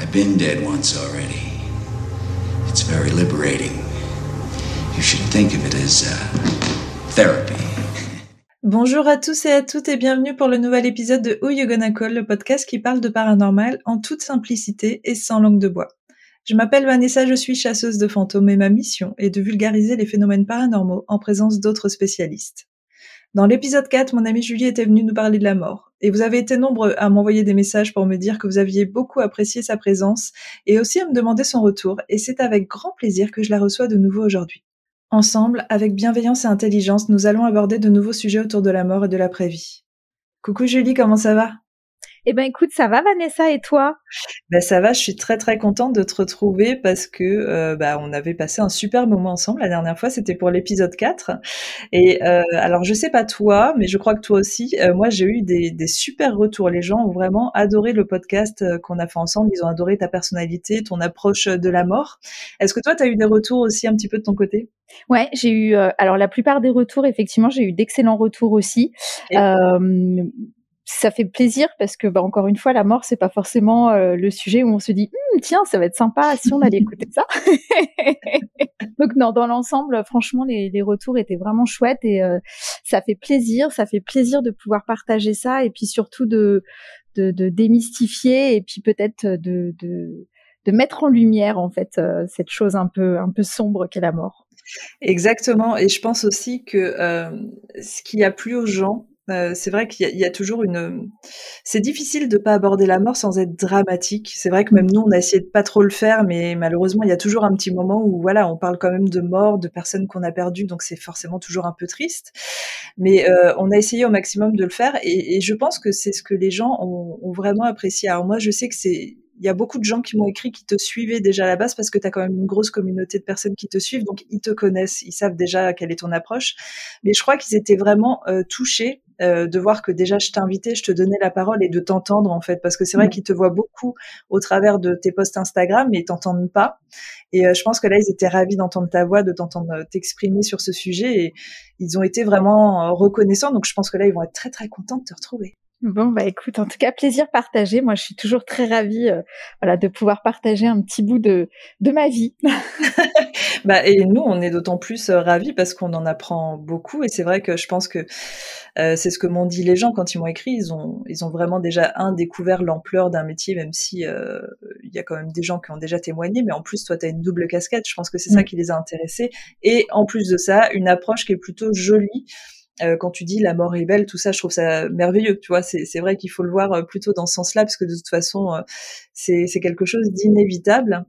I've been dead once already. It's very liberating. You should think of it as uh, therapy. Bonjour à tous et à toutes et bienvenue pour le nouvel épisode de Who You Gonna Call, le podcast qui parle de paranormal en toute simplicité et sans langue de bois. Je m'appelle Vanessa, je suis chasseuse de fantômes et ma mission est de vulgariser les phénomènes paranormaux en présence d'autres spécialistes. Dans l'épisode 4, mon amie Julie était venue nous parler de la mort. Et vous avez été nombreux à m'envoyer des messages pour me dire que vous aviez beaucoup apprécié sa présence et aussi à me demander son retour. Et c'est avec grand plaisir que je la reçois de nouveau aujourd'hui. Ensemble, avec bienveillance et intelligence, nous allons aborder de nouveaux sujets autour de la mort et de l'après-vie. Coucou Julie, comment ça va? Eh ben écoute, ça va Vanessa et toi? Ben ça va, je suis très très contente de te retrouver parce que euh, bah, on avait passé un super moment ensemble la dernière fois, c'était pour l'épisode 4. Et euh, alors je sais pas toi, mais je crois que toi aussi, euh, moi j'ai eu des, des, super retours. Les gens ont vraiment adoré le podcast qu'on a fait ensemble, ils ont adoré ta personnalité, ton approche de la mort. Est-ce que toi tu as eu des retours aussi un petit peu de ton côté? Ouais, j'ai eu. Alors la plupart des retours, effectivement, j'ai eu d'excellents retours aussi. Ça fait plaisir parce que bah, encore une fois la mort c'est pas forcément euh, le sujet où on se dit hm, tiens ça va être sympa si on allait écouter ça. Donc non dans l'ensemble franchement les, les, retours étaient vraiment chouettes et euh, ça fait plaisir ça fait plaisir de pouvoir partager ça et puis surtout de de, de démystifier et puis peut-être de, de de mettre en lumière en fait euh, cette chose un peu un peu sombre qu'est la mort. Exactement, et je pense aussi que ce qui a plu aux gens, euh, c'est vrai qu'il y, y, a toujours une. C'est difficile de pas aborder la mort sans être dramatique. C'est vrai que même nous, on a essayé de pas trop le faire, mais malheureusement, il y a toujours un petit moment où voilà, on parle quand même de mort, de personnes qu'on a perdues, donc c'est forcément toujours un peu triste. Mais euh, on a essayé au maximum de le faire, et, et je pense que c'est ce que les gens ont, ont vraiment apprécié. Alors moi, je sais que c'est il y a beaucoup de gens qui m'ont écrit qui te suivaient déjà à la base parce que tu as quand même une grosse communauté de personnes qui te suivent, donc ils te connaissent, ils savent déjà quelle est ton approche. Mais je crois qu'ils étaient vraiment euh, touchés euh, de voir que déjà je t'invitais, je te donnais la parole et de t'entendre en fait, parce que c'est vrai mmh. qu'ils te voient beaucoup au travers de tes posts Instagram, mais ils t'entendent pas. Et euh, je pense que là, ils étaient ravis d'entendre ta voix, de t'entendre euh, t'exprimer sur ce sujet, et ils ont été vraiment reconnaissants. Donc je pense que là, ils vont être très très contents de te retrouver. Bon bah écoute, en tout cas plaisir partagé. Moi, je suis toujours très ravie, euh, voilà, de pouvoir partager un petit bout de de ma vie. bah et nous, on est d'autant plus euh, ravis parce qu'on en apprend beaucoup. Et c'est vrai que je pense que euh, c'est ce que m'ont dit les gens quand ils m'ont écrit. Ils ont ils ont vraiment déjà un découvert l'ampleur d'un métier, même si euh, il y a quand même des gens qui ont déjà témoigné. Mais en plus, toi, tu as une double casquette. Je pense que c'est ça mm. qui les a intéressés. Et en plus de ça, une approche qui est plutôt jolie euh, quand tu dis la mort est tout ça, je trouve ça merveilleux. Tu vois, c'est vrai qu'il faut le voir euh, plutôt dans ce sens-là, parce que de toute façon, euh, c'est quelque chose d'inévitable.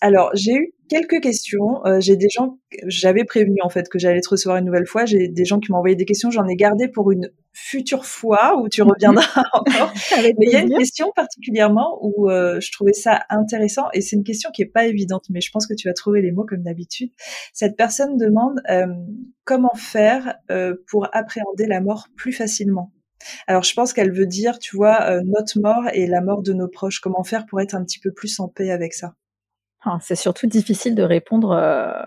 alors, j'ai eu quelques questions. Euh, j'ai des gens, j'avais prévenu en fait que j'allais te recevoir une nouvelle fois. J'ai des gens qui m'ont envoyé des questions. J'en ai gardé pour une future fois où tu reviendras encore. Mais il y a une question particulièrement où euh, je trouvais ça intéressant et c'est une question qui est pas évidente, mais je pense que tu vas trouver les mots comme d'habitude. Cette personne demande euh, comment faire pour appréhender la mort plus facilement? Alors je pense qu'elle veut dire, tu vois, notre mort et la mort de nos proches. Comment faire pour être un petit peu plus en paix avec ça? C'est surtout difficile de répondre euh,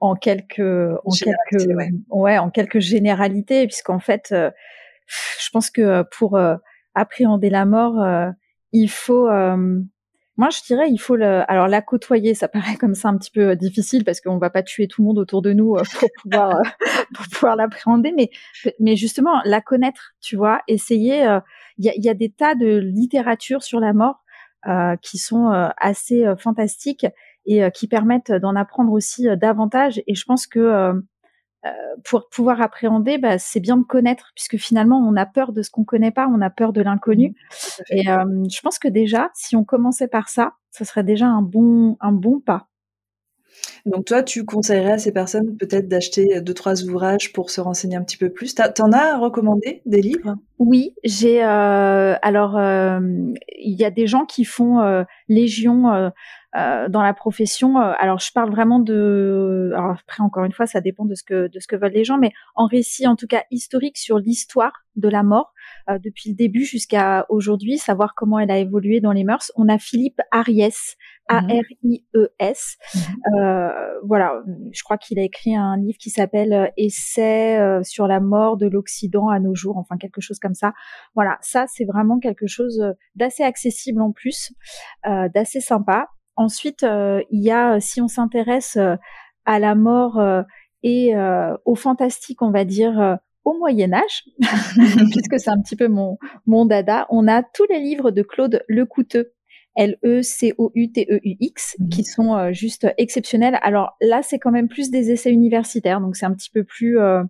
en quelques, en quelques, ouais. en quelques généralités, puisqu'en fait, euh, je pense que euh, pour appréhender la mort, il faut, moi je dirais, il faut le, alors la côtoyer, ça paraît comme ça un petit peu difficile parce qu'on va pas tuer tout le monde autour de nous pour pouvoir, pour pouvoir l'appréhender, mais, mais justement la connaître, tu vois, essayer. Il y, a, y a des tas de littérature sur la mort euh, qui sont euh, assez euh, fantastiques et qui permettent d'en apprendre aussi davantage. Et je pense que pour pouvoir appréhender, bah, c'est bien de connaître, puisque finalement, on a peur de ce qu'on connaît pas, on a peur de l'inconnu. Mmh, et je pense que déjà, si on commençait par ça, ce serait déjà un bon, un bon pas. Donc toi, tu conseillerais à ces personnes peut-être d'acheter deux trois ouvrages pour se renseigner un petit peu plus? T'en as recommandé des livres? Oui, j'ai. Euh, alors, euh, il y a des gens qui font euh, légion euh, dans la profession. alors, je parle vraiment de. Alors après, encore une fois, ça dépend de ce que de ce que veulent les gens, mais en récit, en tout cas historique sur l'histoire de la mort. Depuis le début jusqu'à aujourd'hui, savoir comment elle a évolué dans les mœurs. On a Philippe Ariès, A-R-I-E-S. Mhm. voilà, je crois qu'il a écrit un livre qui s'appelle Essai sur la mort de l'Occident à nos jours, enfin quelque chose comme ça. Voilà, ça c'est vraiment quelque chose d'assez accessible en plus, d'assez sympa. Ensuite, il y a, si on s'intéresse à la mort et au fantastique, on va dire au Moyen Âge, puisque c'est un petit peu mon, mon dada, on a tous les livres de Claude Lecouteux, L-E-C-O-U-T-E-U-X, mhm. qui sont euh, juste exceptionnels. Alors là, c'est quand même plus des essais universitaires, donc c'est un petit peu plus, euh,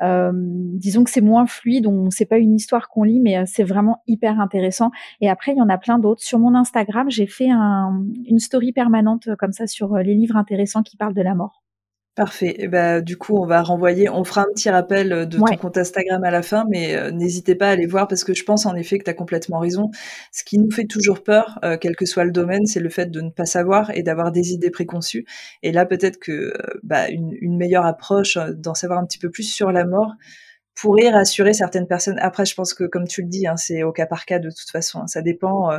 euh, disons que c'est moins fluide, donc c'est pas une histoire qu'on lit, mais c'est vraiment hyper intéressant. Et après, il y en a plein d'autres. Sur mon Instagram, j'ai fait une story permanente comme ça sur les livres intéressants qui parlent de la mort. Parfait. Et bah, du coup, on va renvoyer, on fera un petit rappel euh, de ton compte Instagram à la fin, mais euh, n'hésitez pas à aller voir parce que je pense en effet que tu as complètement raison. Ce qui nous fait toujours peur, euh, quel que soit le domaine, c'est le fait de ne pas savoir et d'avoir des idées préconçues. Et là, peut-être que bah, une, meilleure approche, d'en savoir un petit peu plus sur la mort, pourrait rassurer certaines personnes. Après, je pense que, comme tu le dis, hein, c'est au cas par cas de toute façon. Hein. Ça dépend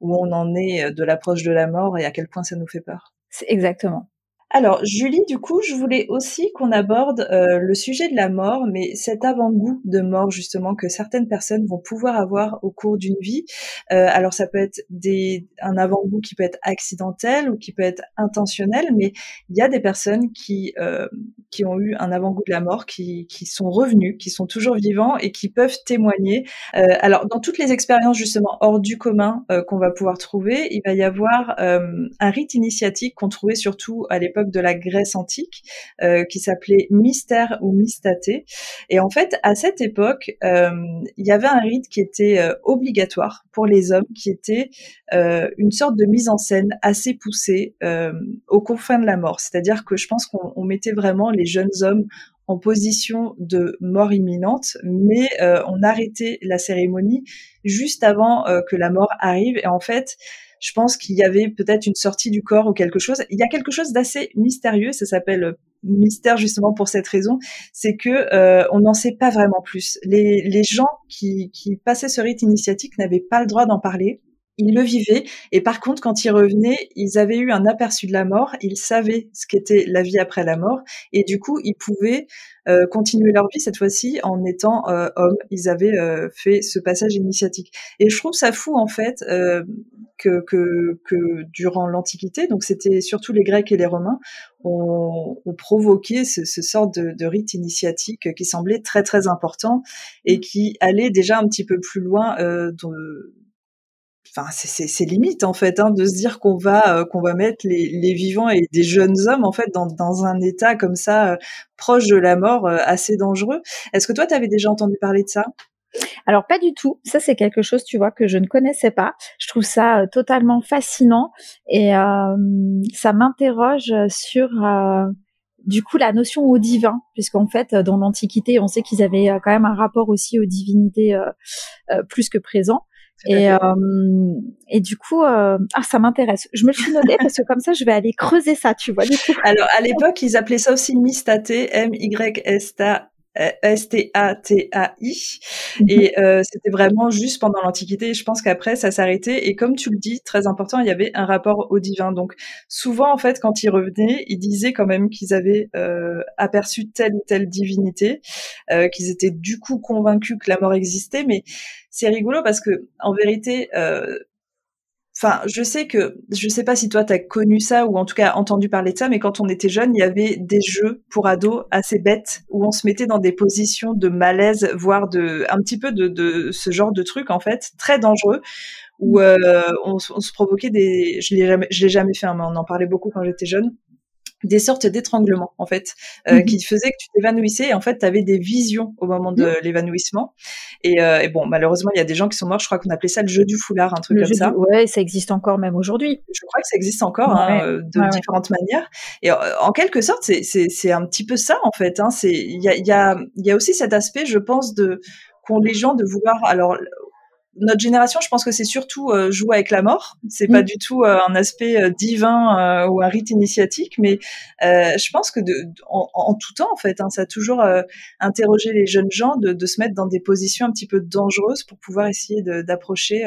où on en est de l'approche de la mort et à quel point ça nous fait peur. C'est exactement. Alors, Julie, du coup, je voulais aussi qu'on aborde euh, le sujet de la mort, mais cet avant-goût de mort, justement, que certaines personnes vont pouvoir avoir au cours d'une vie. Euh, alors, ça peut être des, un avant-goût qui peut être accidentel ou qui peut être intentionnel, mais il y a des personnes qui, euh, qui ont eu un avant-goût de la mort, qui, qui sont revenus, qui sont toujours vivants et qui peuvent témoigner. alors, dans toutes les expériences, justement, hors du commun qu'on va pouvoir trouver, il va y avoir un rite initiatique qu'on trouvait surtout à l'époque de la Grèce antique, euh, qui s'appelait Mystère ou Mystaté. Et en fait, à cette époque, euh, il y avait un rite qui était euh, obligatoire pour les hommes, qui était une sorte de mise en scène assez poussée aux confins de la mort. C'est-à-dire que je pense qu'on mettait vraiment les jeunes hommes en position de mort imminente, mais on arrêtait la cérémonie juste avant que la mort arrive. Et en fait, je pense qu'il y avait peut-être une sortie du corps ou quelque chose. Il y a quelque chose d'assez mystérieux, ça s'appelle euh, mystère justement pour cette raison, c'est que euh, on n'en sait pas vraiment plus. Les, les gens qui, qui passaient ce rite initiatique n'avaient pas le droit d'en parler ils le vivaient. Et par contre, quand ils revenaient, ils avaient eu un aperçu de la mort. Ils savaient ce qu'était la vie après la mort. Et du coup, ils pouvaient euh, continuer leur vie cette fois-ci en étant euh, hommes. Ils avaient euh, fait ce passage initiatique. Et je trouve ça fou, en fait, que, que, que, durant l'Antiquité, donc c'était surtout les Grecs et les Romains, ont, ont provoqué ce, ce sort de, de, rite initiatique qui semblait très très important et qui allait déjà un petit peu plus loin euh, de, c'est limite en fait hein, de se dire qu'on va euh, qu'on va mettre les, les, vivants et des jeunes hommes en fait dans, dans un état comme ça euh, proche de la mort euh, assez dangereux. Est-ce que toi tu avais déjà entendu parler de ça? Alors pas du tout. Ça c'est quelque chose, tu vois, que je ne connaissais pas. Je trouve ça totalement fascinant et ça m'interroge sur du coup la notion au divin, puisqu'en fait dans l'Antiquité, on sait qu'ils avaient quand même un rapport aussi aux divinités plus que présent. Et, euh, et du coup, euh, ah, ça m'intéresse. Je me le suis noté parce que comme ça, je vais aller creuser ça, tu vois. Du coup. Alors, à l'époque, ils appelaient ça aussi mystaté, M-Y-S-T-A. S-T-A-T-A-I. Mhm. Et euh, c'était vraiment juste pendant l'Antiquité. Je pense qu'après, ça s'arrêtait. Et comme tu le dis, très important, il y avait un rapport au divin. Donc, souvent, en fait, quand ils revenaient, ils disaient quand même qu'ils avaient euh, aperçu telle ou telle divinité, euh, qu'ils étaient du coup convaincus que la mort existait. Mais c'est rigolo parce que en vérité, euh, Enfin, je sais que, je sais pas si toi t'as connu ça ou en tout cas entendu parler de ça, mais quand on était jeune, il y avait des jeux pour ados assez bêtes où on se mettait dans des positions de malaise, voire de, un petit peu de, de ce genre de truc en fait, très dangereux, où euh, on, on, se provoquait des, je l'ai jamais, je l'ai jamais fait, hein, mais on en parlait beaucoup quand j'étais jeune, des sortes d'étranglements en fait euh, mhm. qui faisaient que tu t'évanouissais. Et en fait tu avais des visions au moment de l'évanouissement. Et, euh, et, bon malheureusement il y a des gens qui sont morts. Je crois qu'on appelait ça le jeu du foulard un truc comme ça. ouais ça existe encore même aujourd'hui. Je crois que ça existe encore hein, euh, de différentes manières. Et en quelque sorte c'est c'est un petit peu ça en fait hein, c'est il y a il y a y a aussi cet aspect je pense de qu'ont les gens de vouloir alors notre génération, je pense que c'est surtout euh, jouer avec la mort. C'est pas mm. du tout euh, un aspect euh, divin ou un rite initiatique, mais je pense que de, en, tout temps, en fait, hein, ça a toujours interrogé les jeunes gens de, de, se mettre dans des positions un petit peu dangereuses pour pouvoir essayer d'approcher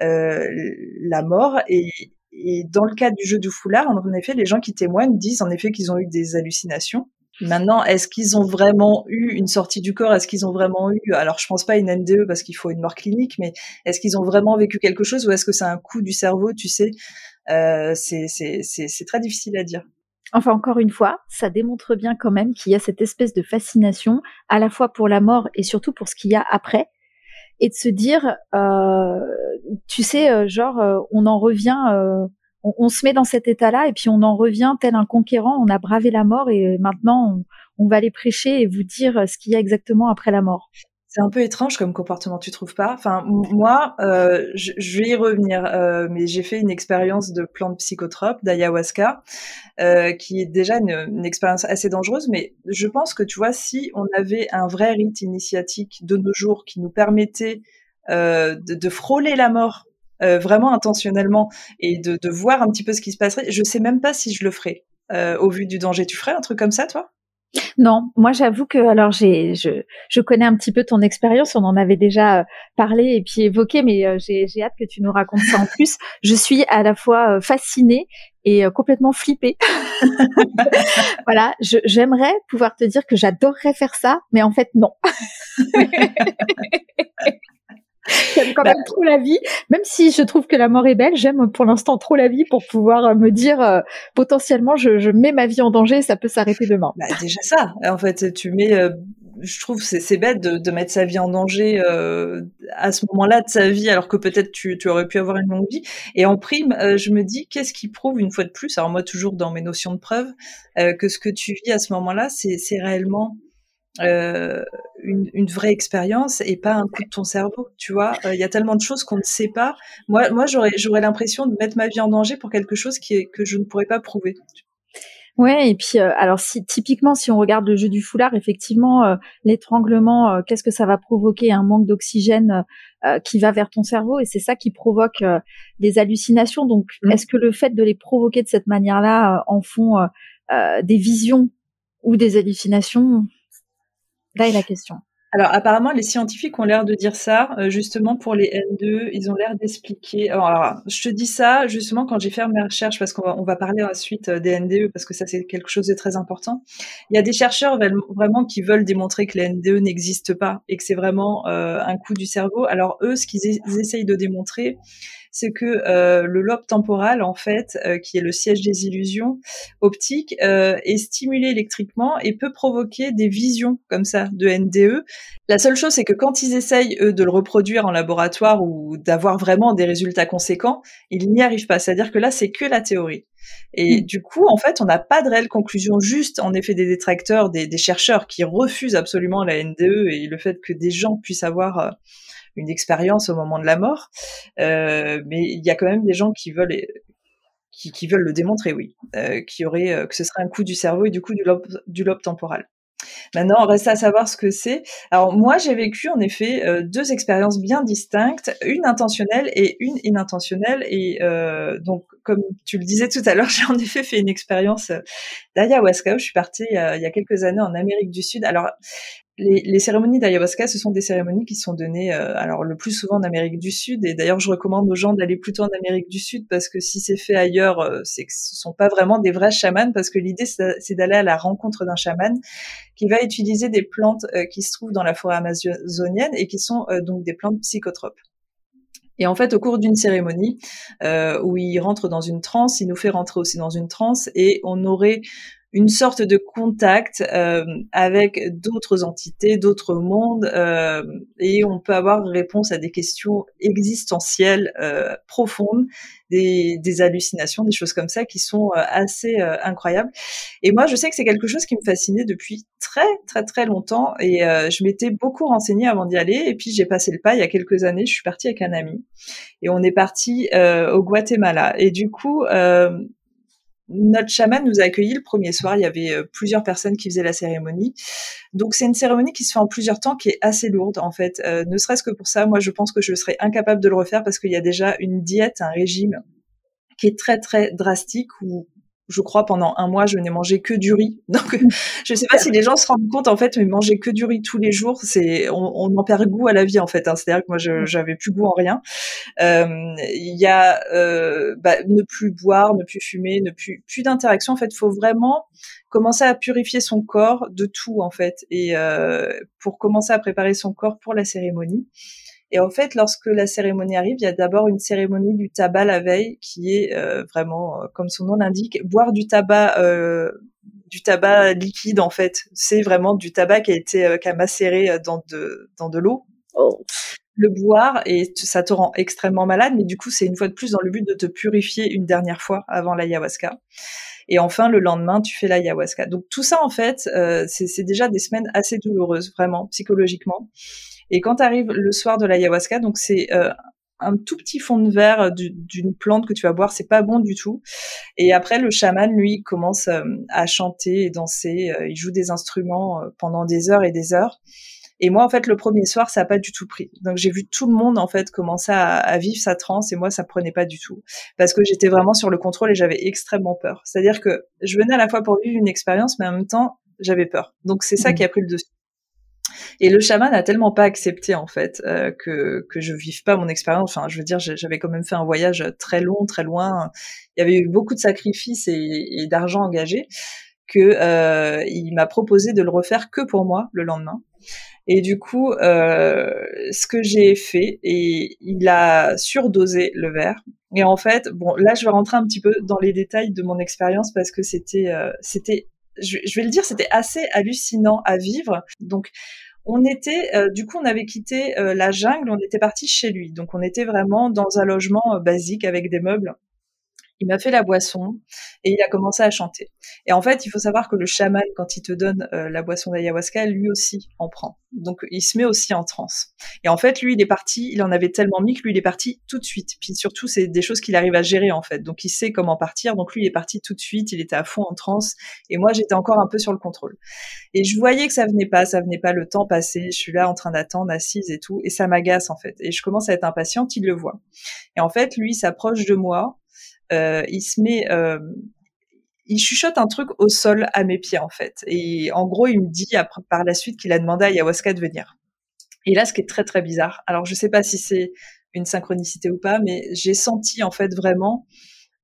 la mort. Et, et dans le cas du jeu du foulard, en effet, les gens qui témoignent disent en effet qu'ils ont eu des hallucinations. Maintenant, est-ce qu'ils ont vraiment eu une sortie du corps? Est-ce qu'ils ont vraiment eu, alors je pense pas une NDE parce qu'il faut une mort clinique, mais est-ce qu'ils ont vraiment vécu quelque chose ou est-ce que c'est un coup du cerveau Tu sais, euh, c'est très difficile à dire. Enfin, encore une fois, ça démontre bien quand même qu'il y a cette espèce de fascination à la fois pour la mort et surtout pour ce qu'il y a après, et de se dire, euh, tu sais, euh, genre, euh, on en revient. Euh, on, se met dans cet état-là et puis on en revient tel un conquérant. On a bravé la mort et maintenant on, va aller prêcher et vous dire ce qu'il y a exactement après la mort. C'est un peu étrange comme comportement, tu trouves pas? Enfin, moi, euh, je, vais y revenir, euh, mais j'ai fait une expérience de plantes psychotropes, d'ayahuasca, euh, qui est déjà une, expérience assez dangereuse. Mais je pense que tu vois, si on avait un vrai rite initiatique de nos jours qui nous permettait de, frôler la mort euh, vraiment intentionnellement et de, de, voir un petit peu ce qui se passerait. Je sais même pas si je le ferais euh, au vu du danger. Tu ferais un truc comme ça, toi? Non, moi j'avoue que alors j'ai je, je connais un petit peu ton expérience, on en avait déjà euh, parlé et puis évoqué, mais j'ai hâte que tu nous racontes ça en plus. Je suis à la fois fascinée et complètement flippée. voilà, j'aimerais pouvoir te dire que j'adorerais faire ça, mais en fait non. J'aime quand bah, même trop la vie, même si je trouve que la mort est belle. J'aime pour l'instant trop la vie pour pouvoir euh, me dire euh, potentiellement je, je, mets ma vie en danger, ça peut s'arrêter demain. Bah, déjà ça, en fait, tu mets. Euh, je trouve c'est c'est bête de, de, mettre sa vie en danger à ce moment-là de sa vie, alors que peut-être tu, tu, aurais pu avoir une longue vie. Et en prime, je me dis qu'est-ce qui prouve une fois de plus, alors moi toujours dans mes notions de preuve, que ce que tu vis à ce moment-là, c'est réellement euh, une, une, vraie expérience et pas un coup de ton cerveau, tu vois. Il y a tellement de choses qu'on ne sait pas. Moi, moi j'aurais, j'aurais l'impression de mettre ma vie en danger pour quelque chose qui est, que je ne pourrais pas prouver. Ouais, et puis euh, alors si typiquement si on regarde le jeu du foulard, effectivement, euh, l'étranglement, qu'est-ce que ça va provoquer? Un manque d'oxygène qui va vers ton cerveau, et c'est ça qui provoque des hallucinations. Donc, mmh. est-ce que le fait de les provoquer de cette manière-là en font des visions ou des hallucinations? Là est la question. Alors apparemment, les scientifiques ont l'air de dire ça, euh, justement pour les N2, ils ont l'air d'expliquer. Alors, je te dis ça justement quand j'ai fait mes recherches, parce qu'on va, on va parler ensuite euh, des NDE, parce que ça c'est quelque chose de très important. Il y a des chercheurs vraiment qui veulent démontrer que les NDE n'existent pas et que c'est vraiment euh, un coup du cerveau. Alors eux, ce qu'ils essayent de démontrer, c'est que euh, le lobe temporal, en fait, euh, qui est le siège des illusions optiques, euh, est stimulé électriquement et peut provoquer des visions comme ça de NDE. La seule chose, c'est que quand ils essayent, eux, de le reproduire en laboratoire ou d'avoir vraiment des résultats conséquents, ils n'y arrivent pas. C'est-à-dire que là, c'est que la théorie. Et mmh. du coup, en fait, on n'a pas de réelle conclusion, juste en effet des détracteurs, des, des, chercheurs qui refusent absolument la NDE et le fait que des gens puissent avoir une expérience au moment de la mort. Euh, mais il y a quand même des gens qui veulent qui, qui veulent le démontrer, oui, euh, qui aurait euh, que ce serait un coup du cerveau et du coup du lobe, temporal. Maintenant, on reste à savoir ce que c'est. Alors moi, j'ai vécu en effet deux expériences bien distinctes, une intentionnelle et une inintentionnelle. Et donc, comme tu le disais tout à l'heure, j'ai en effet fait une expérience d'ayahuasca je suis partie il y a quelques années en Amérique du Sud. Alors, les, cérémonies d'ayahuasca, ce sont des cérémonies qui sont données, euh, alors le plus souvent en Amérique du Sud. Et d'ailleurs, je recommande aux gens d'aller plutôt en Amérique du Sud parce que si c'est fait ailleurs, euh, c'est que ce sont pas vraiment des vrais chamans parce que l'idée c'est d'aller à la rencontre d'un chaman qui va utiliser des plantes euh, qui se trouvent dans la forêt amazonienne et qui sont donc des plantes psychotropes. Et en fait, au cours d'une cérémonie où il rentre dans une transe, il nous fait rentrer aussi dans une transe et on aurait une sorte de contact euh, avec d'autres entités, d'autres mondes, euh, et on peut avoir réponse à des questions existentielles euh, profondes, des, des, hallucinations, des choses comme ça qui sont euh, assez euh, incroyables. Et moi, je sais que c'est quelque chose qui me fascinait depuis très très très longtemps, et euh, je m'étais beaucoup renseignée avant d'y aller. Et puis j'ai passé le pas il y a quelques années. Je suis partie avec un ami, et on est parti au Guatemala. Et du coup notre chaman nous a accueillis le premier soir. Il y avait euh, plusieurs personnes qui faisaient la cérémonie. Donc c'est une cérémonie qui se fait en plusieurs temps, qui est assez lourde en fait. Euh, ne serait-ce que pour ça, moi je pense que je serais incapable de le refaire parce qu'il y a déjà une diète, un régime qui est très très drastique où je crois pendant un mois je n'ai mangé que du riz. Donc je sais pas si les gens se rendent compte en fait, mais manger que du riz tous les jours, c'est on, en perd goût à la vie en fait. Hein. C'est-à-dire que moi je j'avais plus goût en rien. Euh, il y a euh, bah, ne plus boire, ne plus fumer, ne plus plus d'interaction. En fait, il faut vraiment commencer à purifier son corps de tout en fait et euh, pour commencer à préparer son corps pour la cérémonie. Et en fait, lorsque la cérémonie arrive, il y a d'abord une cérémonie du tabac la veille, qui est euh, vraiment, euh, comme son nom l'indique, boire du tabac, euh, du tabac liquide en fait. C'est vraiment du tabac qui a été qui a macéré dans de dans de l'eau. Oh. Le boire et ça te rend extrêmement malade, mais du coup c'est une fois de plus dans le but de te purifier une dernière fois avant l'ayahuasca. Et enfin, le lendemain, tu fais l'ayahuasca. Donc tout ça, en fait, c'est déjà des semaines assez douloureuses, vraiment, psychologiquement. Et quand tu arrives le soir de l'ayahuasca, donc c'est euh, un tout petit fond de verre euh, d'une plante que tu vas boire, c'est pas bon du tout. Et après, le chaman, lui, commence euh, à chanter et danser. il joue des instruments pendant des heures et des heures. Et moi, en fait, le premier soir, ça a pas du tout pris. Donc, j'ai vu tout le monde, en fait, commencer à, à, vivre sa transe et moi, ça prenait pas du tout. Parce que j'étais vraiment sur le contrôle et j'avais extrêmement peur. C'est-à-dire que je venais à la fois pour vivre une expérience, mais en même temps, j'avais peur. Donc, c'est ça mmh. qui a pris le dessus. Et le chaman n'a tellement pas accepté en fait euh, que que je vive pas mon expérience. Enfin, je veux dire, j'avais quand même fait un voyage très long, très loin. Il y avait eu beaucoup de sacrifices et, d'argent engagé que euh, il m'a proposé de le refaire que pour moi le lendemain. Et du coup, euh, ce que j'ai fait, et il a surdosé le verre. Et en fait, bon, là, je vais rentrer un petit peu dans les détails de mon expérience parce que c'était, euh, c'était, je, je, vais le dire, c'était assez hallucinant à vivre. Donc, on était, euh, du coup, on avait quitté euh, la jungle, on était parti chez lui. Donc, on était vraiment dans un logement euh, basique avec des meubles il m'a fait la boisson et il a commencé à chanter. Et en fait, il faut savoir que le chaman, quand il te donne euh, la boisson d'ayahuasca, lui aussi en prend. Donc, il se met aussi en transe. Et en fait, lui, il est parti, il en avait tellement mis que lui, il est parti tout de suite. Puis surtout, c'est des choses qu'il arrive à gérer, en fait. Donc, il sait comment partir. Donc, lui, il est parti tout de suite, il était à fond en transe. Et moi, j'étais encore un peu sur le contrôle. Et je voyais que ça venait pas, ça venait pas, le temps passé. Je suis là en train d'attendre, assise et tout. Et ça m'agace, en fait. Et je commence à être impatiente, il le voit. Et en fait, lui, s'approche de moi il se met, euh, il chuchote un truc au sol à mes pieds en fait. Et en gros, il me dit par la suite qu'il a demandé à Ayahuasca de venir. Et là, ce qui est très très bizarre. Alors, je sais pas si c'est une synchronicité ou pas, mais j'ai senti en fait vraiment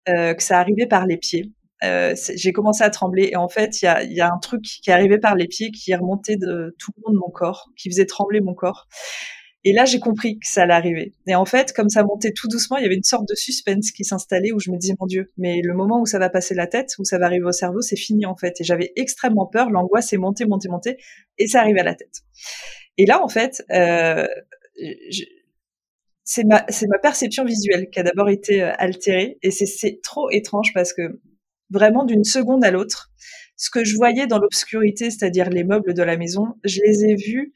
euh, que ça arrivait par les pieds. Euh, j'ai commencé à trembler et en fait, il y a, un truc qui arrivé par les pieds qui est remonté de tout le long de mon corps, qui faisait trembler mon corps. Et là, j'ai compris que ça allait arriver. Et en fait, comme ça montait tout doucement, il y avait une sorte de suspense qui s'installait où je me disais, mon Dieu, mais le moment où ça va passer la tête, où ça va arriver au cerveau, c'est fini en fait. Et j'avais extrêmement peur, l'angoisse est montée, montée, montée, et ça arrivait à la tête. Et là, en fait, euh, c'est ma, perception visuelle qui a d'abord été euh, altérée, et c'est trop étrange parce que vraiment d'une seconde à l'autre, ce que je voyais dans l'obscurité, c'est-à-dire les meubles de la maison, je les ai vus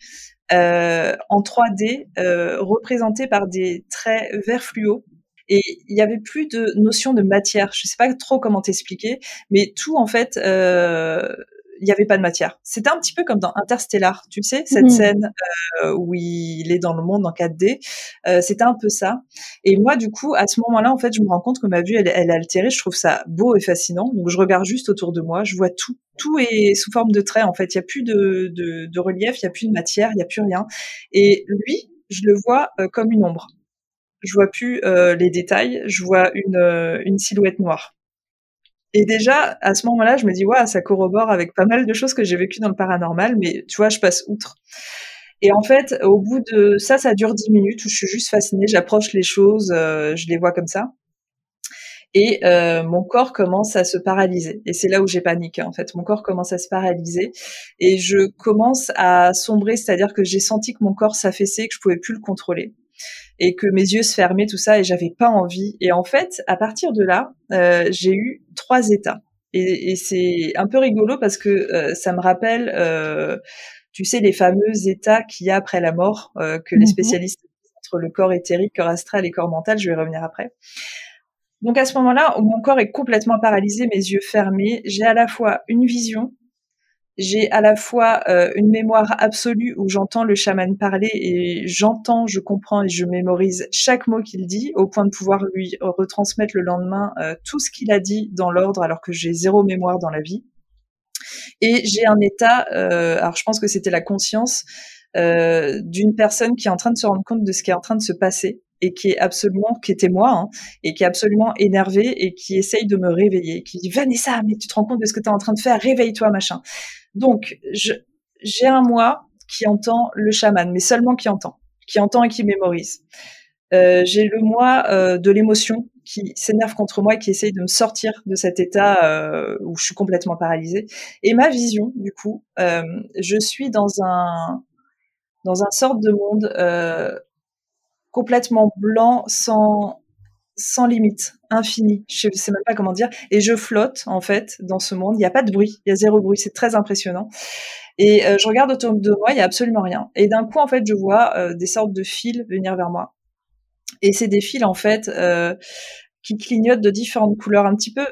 euh, en 3D euh, représenté par des traits vert fluo. Et il y avait plus de notion de matière. Je sais pas trop comment t'expliquer, mais tout en fait, euh, il n'y avait pas de matière. C'était un petit peu comme dans Interstellar, tu sais, cette mmh. scène euh, où il est dans le monde en 4D. Euh, C'était un peu ça. Et moi, du coup, à ce moment-là, en fait, je me rends compte que ma vue, elle, elle est altérée. Je trouve ça beau et fascinant. Donc, je regarde juste autour de moi. Je vois tout. Tout est sous forme de traits, en fait. Il n'y a plus de, de, de relief, il n'y a plus de matière, il n'y a plus rien. Et lui, je le vois euh, comme une ombre. Je vois plus euh, les détails. Je vois une, euh, une silhouette noire. Et déjà, à ce moment-là, je me dis, ouais, ça corrobore avec pas mal de choses que j'ai vécues dans le paranormal, mais tu vois, je passe outre. Et en fait, au bout de ça, ça dure dix minutes où je suis juste fascinée, j'approche les choses, je les vois comme ça. Et euh, mon corps commence à se paralyser. Et c'est là où j'ai paniqué, en fait. Mon corps commence à se paralyser. Et je commence à sombrer, c'est-à-dire que j'ai senti que mon corps s'affaissait, que je pouvais plus le contrôler et que mes yeux se fermaient, tout ça, et j'avais pas envie. Et en fait, à partir de là, euh, j'ai eu trois états. Et, et c'est un peu rigolo parce que euh, ça me rappelle, euh, tu sais, les fameux états qu'il y a après la mort, euh, que les mhm. spécialistes entre le corps éthérique, corps astral et corps mental, je vais revenir après. Donc à ce moment-là, mon corps est complètement paralysé, mes yeux fermés. J'ai à la fois une vision, j'ai à la fois euh, une mémoire absolue où j'entends le chaman parler et j'entends, je comprends et je mémorise chaque mot qu'il dit au point de pouvoir lui retransmettre le lendemain euh, tout ce qu'il a dit dans l'ordre alors que j'ai zéro mémoire dans la vie. Et j'ai un état, euh, alors je pense que c'était la conscience d'une personne qui est en train de se rendre compte de ce qui est en train de se passer et qui est absolument, qui était moi, hein, et qui est absolument énervé et qui essaye de me réveiller, qui dit Vanessa, mais tu te rends compte de ce que tu es en train de faire, réveille-toi, machin. Donc, j'ai un moi qui entend le chaman, mais seulement qui entend, qui entend et qui mémorise. Euh, j'ai le moi euh, de l'émotion qui s'énerve contre moi qui essaye de me sortir de cet état euh, où je suis complètement paralysée. Et ma vision, du coup, je suis dans un dans un sorte de monde complètement blanc, sans sans limite, infini. Je sais même pas comment dire. Et je flotte en fait dans ce monde. Il n'y a pas de bruit, il y a zéro bruit. C'est très impressionnant. Et euh, je regarde autour de moi, il y a absolument rien. Et d'un coup en fait, je vois euh, des sortes de fils venir vers moi. Et c'est des fils en fait euh, qui clignotent de différentes couleurs, un petit peu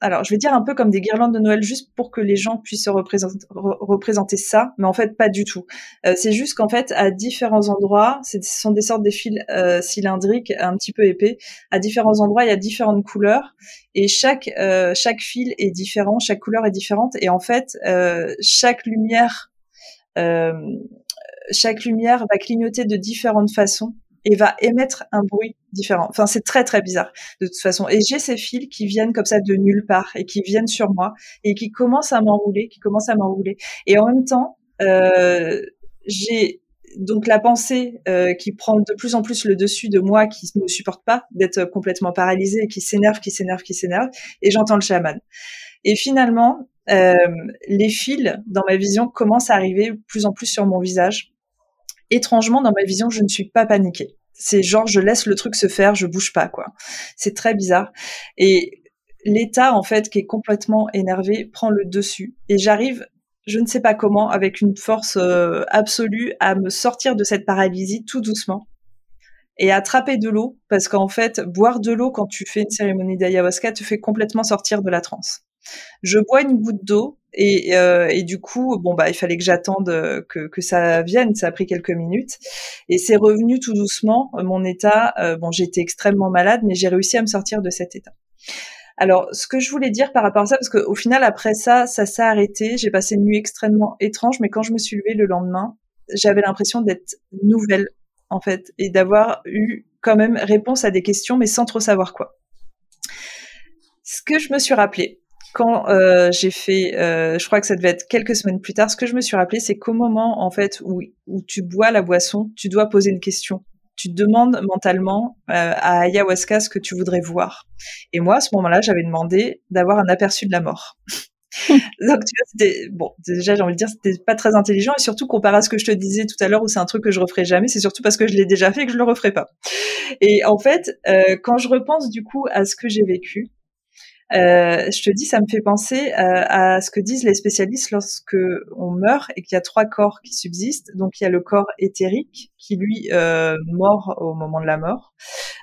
alors je vais dire un peu comme des guirlandes de Noël juste pour que les gens puissent se représenter, représenter ça, mais en fait pas du tout. Euh, c'est juste qu'en fait à différents endroits, ce sont des sortes de fils euh, cylindriques un petit peu épais. À différents endroits, il y a différentes couleurs et chaque euh, chaque fil est différent, chaque couleur est différente et en fait chaque lumière chaque lumière va clignoter de différentes façons et va émettre un bruit différent. Enfin, c'est très très bizarre de toute façon. Et j'ai ces fils qui viennent comme ça de nulle part et qui viennent sur moi et qui commencent à m'enrouler, qui commencent à m'enrouler. Et en même temps, euh, j'ai donc la pensée euh, qui prend de plus en plus le dessus de moi, qui ne supporte pas d'être complètement paralysée qui s'énerve, qui s'énerve, qui s'énerve. Et j'entends le chaman. Et finalement, euh, les fils dans ma vision commencent à arriver plus en plus sur mon visage étrangement, dans ma vision, je ne suis pas paniquée. C'est genre, je laisse le truc se faire, je bouge pas, quoi. C'est très bizarre. Et l'état, en fait, qui est complètement énervé, prend le dessus. Et j'arrive, je ne sais pas comment, avec une force euh, absolue, à me sortir de cette paralysie tout doucement et attraper de l'eau, parce qu'en fait, boire de l'eau quand tu fais une cérémonie d'ayahuasca te fait complètement sortir de la transe. Je bois une goutte d'eau et, euh, et, du coup, bon bah, il fallait que j'attende euh, que, ça vienne. Ça a pris quelques minutes et c'est revenu tout doucement. Mon état, euh, bon, j'étais extrêmement malade, mais j'ai réussi à me sortir de cet état. Alors, ce que je voulais dire par rapport à ça, parce qu'au final, après ça, ça s'est arrêté. J'ai passé une nuit extrêmement étrange, mais quand je me suis levée le lendemain, j'avais l'impression d'être nouvelle, en fait, et d'avoir eu quand même réponse à des questions, mais sans trop savoir quoi. Ce que je me suis rappelé, quand euh, j'ai fait, euh, je crois que ça devait être quelques semaines plus tard, ce que je me suis rappelé, c'est qu'au moment en fait où, où tu bois la boisson, tu dois poser une question. Tu demandes mentalement euh, à ayahuasca ce que tu voudrais voir. Et moi, à ce moment-là, j'avais demandé d'avoir un aperçu de la mort. Donc tu vois, c'était bon. Déjà, j'ai envie de dire, c'était pas très intelligent et surtout comparé à ce que je te disais tout à l'heure, où c'est un truc que je referai jamais. C'est surtout parce que je l'ai déjà fait que je le referai pas. Et en fait, euh, quand je repense du coup à ce que j'ai vécu, euh, je te dis, ça me fait penser euh, à ce que disent les spécialistes lorsque on meurt et qu'il y a trois corps qui subsistent. Donc il y a le corps éthérique qui lui euh, mort au moment de la mort.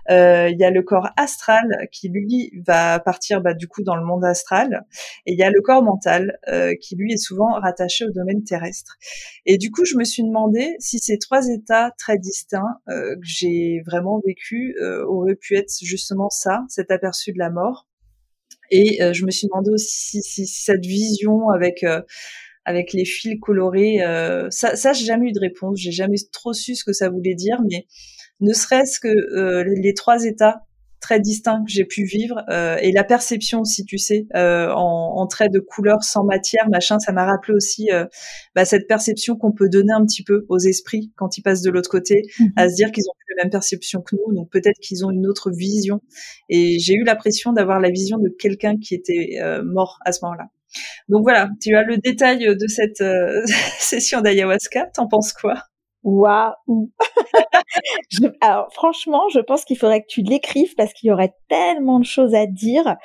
Euh, il y a le corps astral qui lui va partir bah, du coup dans le monde astral. Et il y a le corps mental euh, qui lui est souvent rattaché au domaine terrestre. Et du coup, je me suis demandé si ces trois états très distincts euh, que j'ai vraiment vécu auraient pu être justement ça, cet aperçu de la mort et euh, je me suis demandé aussi si, cette vision avec euh, avec les fils colorés, euh, ça, ça j'ai jamais eu de réponse. J'ai jamais trop su ce que ça voulait dire, mais ne serait-ce que les trois états très distincts que j'ai pu vivre euh, et la perception aussi, tu sais, euh, en, en traits de couleur sans matière, machin, ça m'a rappelé aussi euh, bah, cette perception qu'on peut donner un petit peu aux esprits quand ils passent de l'autre côté, mhm. à se dire qu'ils ont plus la même perception que nous, donc peut-être qu'ils ont une autre vision. Et j'ai eu l'impression d'avoir la vision de quelqu'un qui était mort à ce moment-là. Donc voilà, tu as le détail de cette session d'ayahuasca. T'en penses quoi? Waouh Alors franchement, je pense qu'il faudrait que tu l'écrives parce qu'il y aurait tellement de choses à dire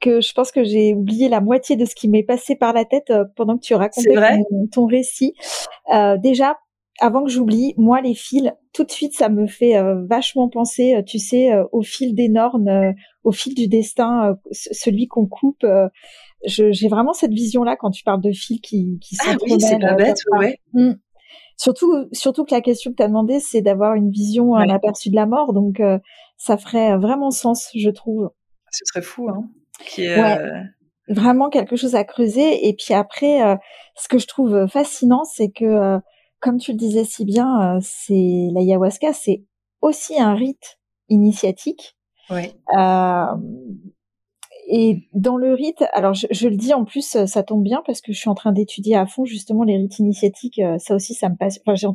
que je pense que j'ai oublié la moitié de ce qui m'est passé par la tête euh, pendant que tu racontais ton, ton, récit. Euh, déjà, avant que j'oublie, moi les fils, tout de suite ça me fait vachement penser, tu sais, au fil des normes, au fil du destin, celui qu'on coupe. j'ai vraiment cette vision là quand tu parles de fils qui qui ah oui, c'est pas bête, ouais. Mmh. Surtout, surtout que la question que tu as demandé, c'est d'avoir une vision, un aperçu de la mort. Donc, euh, ça ferait vraiment sens, je trouve. Ce serait fou, hein. Euh, vraiment quelque chose à creuser. Et puis après, euh, ce que je trouve fascinant, c'est que, comme tu le disais si bien, c'est l'ayahuasca, c'est aussi un rite initiatique. Ouais et dans le rite, alors je, le dis en plus, ça tombe bien parce que je suis en train d'étudier à fond justement les rites initiatiques. Euh, ça aussi, ça me passionne. Enfin,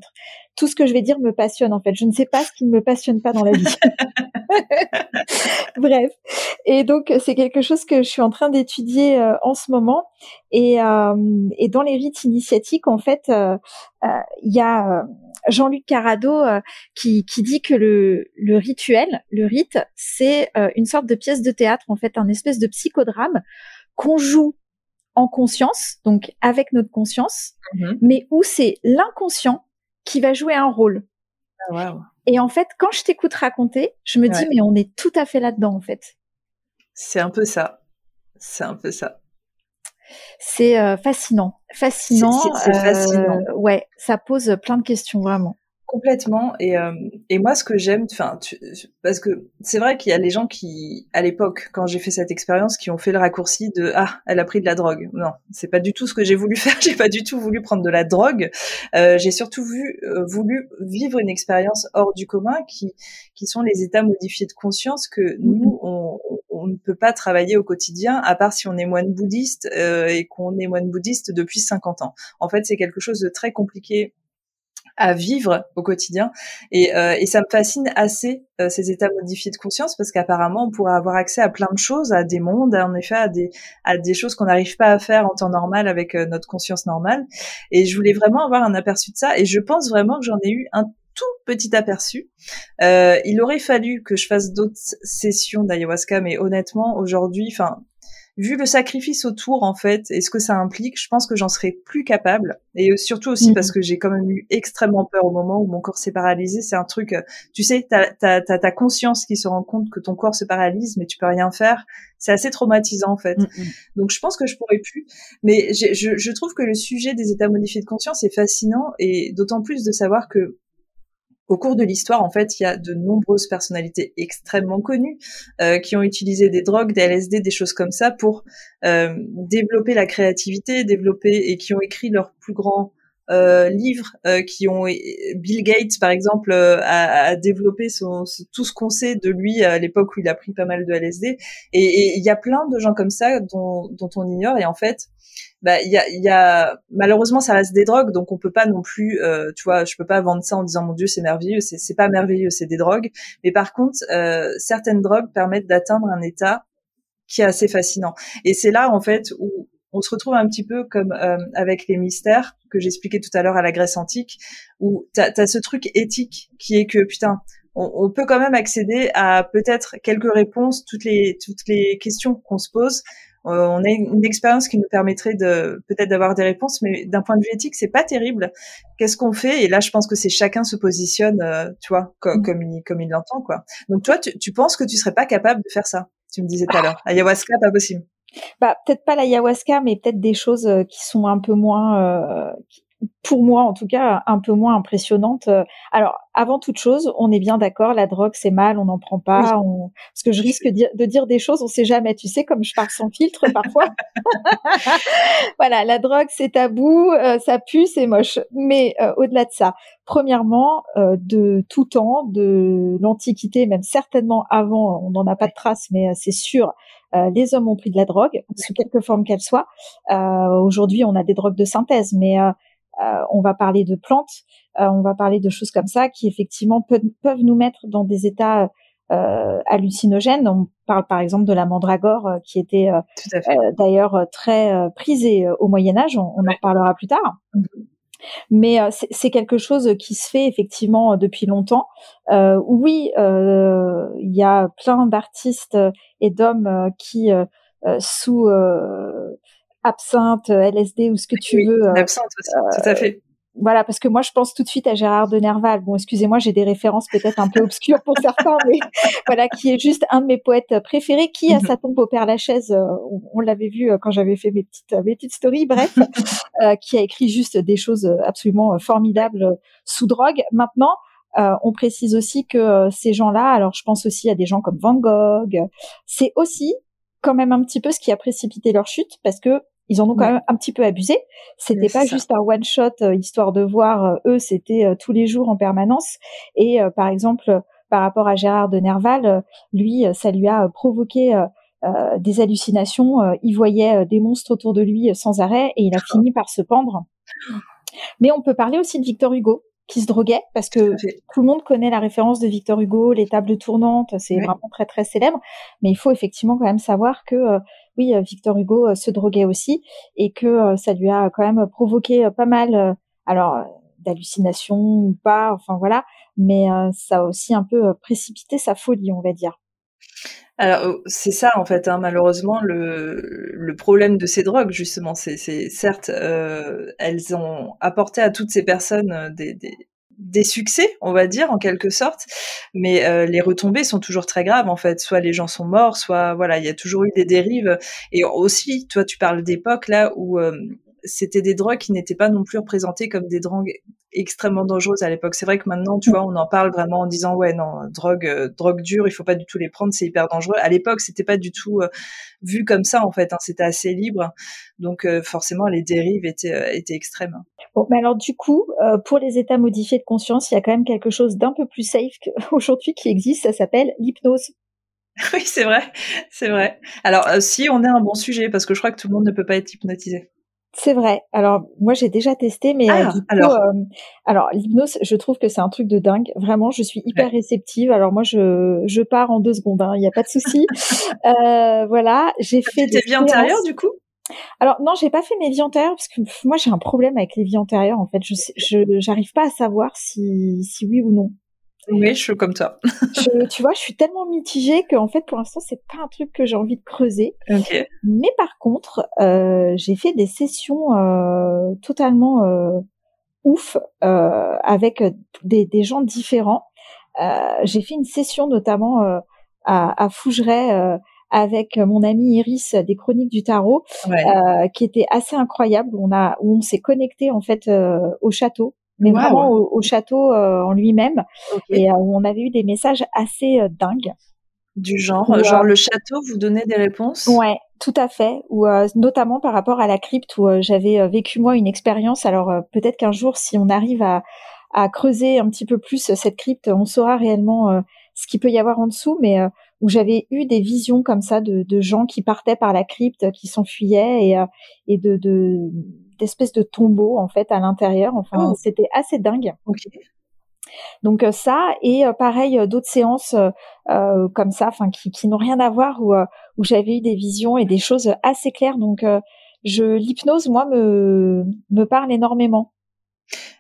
tout ce que je vais dire me passionne en fait. Je ne sais pas ce qui ne me passionne pas dans la vie. Bref. Et donc c'est quelque chose que je suis en train d'étudier euh, en ce moment. Et, et dans les rites initiatiques, en fait, il y a Jean-Luc Carado euh, qui, qui, dit que le, le, rituel, le rite, c'est euh, une sorte de pièce de théâtre, en fait, un espèce de psychodrame qu'on joue en conscience, donc avec notre conscience, mm-hmm. mais où c'est l'inconscient qui va jouer un rôle. Ah, Et en fait, quand je t'écoute raconter, je me dis, mais on est tout à fait là-dedans, en fait. C'est un peu ça. C'est un peu ça. C'est euh, fascinant, fascinant. C'est fascinant. Euh, ouais, ça pose plein de questions vraiment. Complètement. Et, euh, et moi, ce que j'aime, enfin, parce que c'est vrai qu'il y a les gens qui, à l'époque, quand j'ai fait cette expérience, qui ont fait le raccourci de ah, elle a pris de la drogue. Non, c'est pas du tout ce que j'ai voulu faire. j'ai pas du tout voulu prendre de la drogue. Euh, j'ai surtout vu, euh, voulu vivre une expérience hors du commun, qui, qui sont les états modifiés de conscience que nous, mm-hmm. on, on ne peut pas travailler au quotidien, à part si on est moine bouddhiste euh, et qu'on est moine bouddhiste depuis 50 ans. En fait, c'est quelque chose de très compliqué à vivre au quotidien. Et, euh, et ça me fascine assez euh, ces états modifiés de conscience parce qu'apparemment on pourrait avoir accès à plein de choses, à des mondes, en effet à des à des choses qu'on n'arrive pas à faire en temps normal avec euh, notre conscience normale. Et je voulais vraiment avoir un aperçu de ça. Et je pense vraiment que j'en ai eu un tout petit aperçu. Euh, il aurait fallu que je fasse d'autres sessions d'ayahuasca, mais honnêtement aujourd'hui, enfin vu le sacrifice autour en fait et ce que ça implique, je pense que j'en serais plus capable. Et surtout aussi mhm. parce que j'ai quand même eu extrêmement peur au moment où mon corps s'est paralysé. C'est un truc, tu sais, t'as as, ta conscience qui se rend compte que ton corps se paralyse, mais tu peux rien faire. C'est assez traumatisant en fait. Mhm. Donc je pense que je pourrais plus. Mais je, je trouve que le sujet des états modifiés de conscience est fascinant et d'autant plus de savoir que au cours de l'histoire, en fait, il y a de nombreuses personnalités extrêmement connues euh, qui ont utilisé des drogues, des LSD, des choses comme ça pour euh, développer la créativité, développer et qui ont écrit leurs plus grands euh, livres, euh, qui ont Bill Gates par exemple euh, a, a, développé son, tout ce qu'on sait de lui à l'époque où il a pris pas mal de LSD. Et il y a plein de gens comme ça dont, dont on ignore. Et en fait, bah il y a, y a malheureusement ça reste des drogues donc on peut pas non plus euh, tu vois je peux pas vendre ça en disant mon dieu c'est merveilleux c'est c'est pas merveilleux c'est des drogues mais par contre euh, certaines drogues permettent d'atteindre un état qui est assez fascinant et c'est là en fait où on se retrouve un petit peu comme euh, avec les mystères que j'expliquais tout à l'heure à la Grèce antique où t'as as ce truc éthique qui est que putain on, on peut quand même accéder à peut-être quelques réponses toutes les toutes les questions qu'on se pose euh, on a une, expérience qui nous permettrait de peut-être d'avoir des réponses, mais d'un point de vue éthique, c'est pas terrible. Qu'est-ce qu'on fait? Et là, je pense que c'est chacun se positionne, euh, tu vois, mm. comme il comme il l'entend, quoi. Donc toi, tu, tu penses que tu serais pas capable de faire ça? Tu me disais tout à l'heure. Ayahuasca, pas possible. Bah peut-être pas l'ayahuasca, mais peut-être des choses euh, qui sont un peu moins, pour moi en tout cas, un peu moins impressionnante. Alors, avant toute chose, on est bien d'accord, la drogue c'est mal, on n'en prend pas, on... parce que je risque de dire des choses, on sait jamais, tu sais, comme je parle sans filtre parfois. voilà, la drogue c'est tabou, euh, ça pue, c'est moche. Mais euh, au-delà de ça, premièrement, euh, de tout temps, de l'Antiquité, même certainement avant, on n'en a pas de traces, mais c'est sûr, les hommes ont pris de la drogue, sous quelque forme qu'elle soit. Aujourd'hui, on a des drogues de synthèse, mais euh, on va parler de plantes, euh, on va parler de choses comme ça qui effectivement peuvent nous mettre dans des états euh, hallucinogènes. On parle par exemple de la mandragore qui était d'ailleurs très prisée au Moyen Âge. On, en parlera plus tard. Mm-hmm. Mais c'est quelque chose qui se fait effectivement depuis longtemps. oui, il y a plein d'artistes et d'hommes qui, sous absinthe, LSD ou ce que tu veux. L'absinthe aussi, tout à fait. Voilà, parce que moi, je pense tout de suite à Gérard de Nerval. Bon, excusez-moi, j'ai des références peut-être un peu obscures pour certains, mais voilà, qui est juste un de mes poètes préférés, qui a mhm. sa tombe au Père Lachaise, euh, on, l'avait vu euh, quand j'avais fait mes petites, mes petites stories, bref, euh, qui a écrit juste des choses absolument formidables sous drogue. Maintenant, on précise aussi que ces gens-là, alors je pense aussi à des gens comme Van Gogh, c'est aussi quand même un petit peu ce qui a précipité leur chute, parce que ils en ont quand même un petit peu abusé. C'était pas juste un one shot euh, histoire de voir. Euh, eux, c'était euh, tous les jours en permanence. Et par exemple, par rapport à Gérard de Nerval, lui, ça lui a provoqué des hallucinations. il voyait des monstres autour de lui sans arrêt et il a fini par se pendre. Mais on peut parler aussi de Victor Hugo qui se droguait parce que tout le monde connaît la référence de Victor Hugo, les tables tournantes, c'est vraiment très très célèbre. Mais il faut effectivement quand même savoir que oui, euh, Victor Hugo euh, se droguait aussi et que euh, ça lui a quand même provoqué pas mal, alors d'hallucinations ou pas, enfin voilà, mais ça a aussi un peu précipité sa folie, on va dire. Alors c'est ça en fait, hein, malheureusement le, problème de ces drogues justement, c'est certes elles ont apporté à toutes ces personnes des succès, on va dire en quelque sorte, mais euh, les retombées sont toujours très graves en fait. Soit les gens sont morts, soit voilà, il y a toujours eu des dérives. Et aussi, toi, tu parles d'époque là où euh, c'était des drogues qui n'étaient pas non plus représentées comme des drogues extrêmement dangereuses à l'époque. C'est vrai que maintenant, tu vois, on en parle vraiment en disant ouais non, drogue, euh, drogue dure, il faut pas du tout les prendre, c'est hyper dangereux. À l'époque, c'était pas du tout euh, vu comme ça en fait. Hein, c'était assez libre, donc euh, forcément les dérives étaient étaient extrêmes. Bon, mais alors du coup, pour les états modifiés de conscience, il y a quand même quelque chose d'un peu plus safe aujourd'hui qui existe. Ça s'appelle l'hypnose. Oui, c'est vrai, c'est vrai. Alors, si on est un bon sujet, parce que je crois que tout le monde ne peut pas être hypnotisé. C'est vrai. Alors moi j'ai déjà testé, mais euh, ah, alors, euh, alors l'hypnose, je trouve que c'est un truc de dingue. Vraiment, je suis hyper réceptive. Alors moi je je pars en deux secondes, il hein, n'y a pas de souci. euh, voilà, j'ai fait des vies antérieures du coup? Alors non, j'ai pas fait mes vies antérieures parce que moi j'ai un problème avec les vies antérieures. En fait, je je j'arrive pas à savoir si si oui ou non. Oui, je suis comme toi. tu vois, je suis tellement mitigée qu'en fait, pour l'instant, c'est pas un truc que j'ai envie de creuser. Mais par contre, euh, j'ai fait des sessions euh, totalement euh, ouf euh, avec des, des, gens différents. Euh, j'ai fait une session notamment euh, à, à Fougeray avec mon amie Iris des Chroniques du Tarot, qui était assez incroyable. On a, où on s'est connecté en fait au château mais vraiment au, château euh, en lui-même, et euh, où on avait eu des messages assez euh, dingues. Du genre, genre le château vous donnait des réponses? Ouais, tout à fait. Ou notamment par rapport à la crypte où j'avais vécu moi une expérience. Alors peut-être qu'un jour, si on arrive à, à, creuser un petit peu plus cette crypte, on saura réellement ce qu'il peut y avoir en dessous. Mais où j'avais eu des visions comme ça de, de, gens qui partaient par la crypte, qui s'enfuyaient et, et de, de d'espèces de tombeaux en fait à l'intérieur. Enfin, oh. c'était assez dingue. Donc euh, ça et euh, pareil euh, d'autres séances comme ça, enfin qui, qui n'ont rien à voir où où j'avais eu des visions et des choses assez claires. Donc je l'hypnose moi me me parle énormément.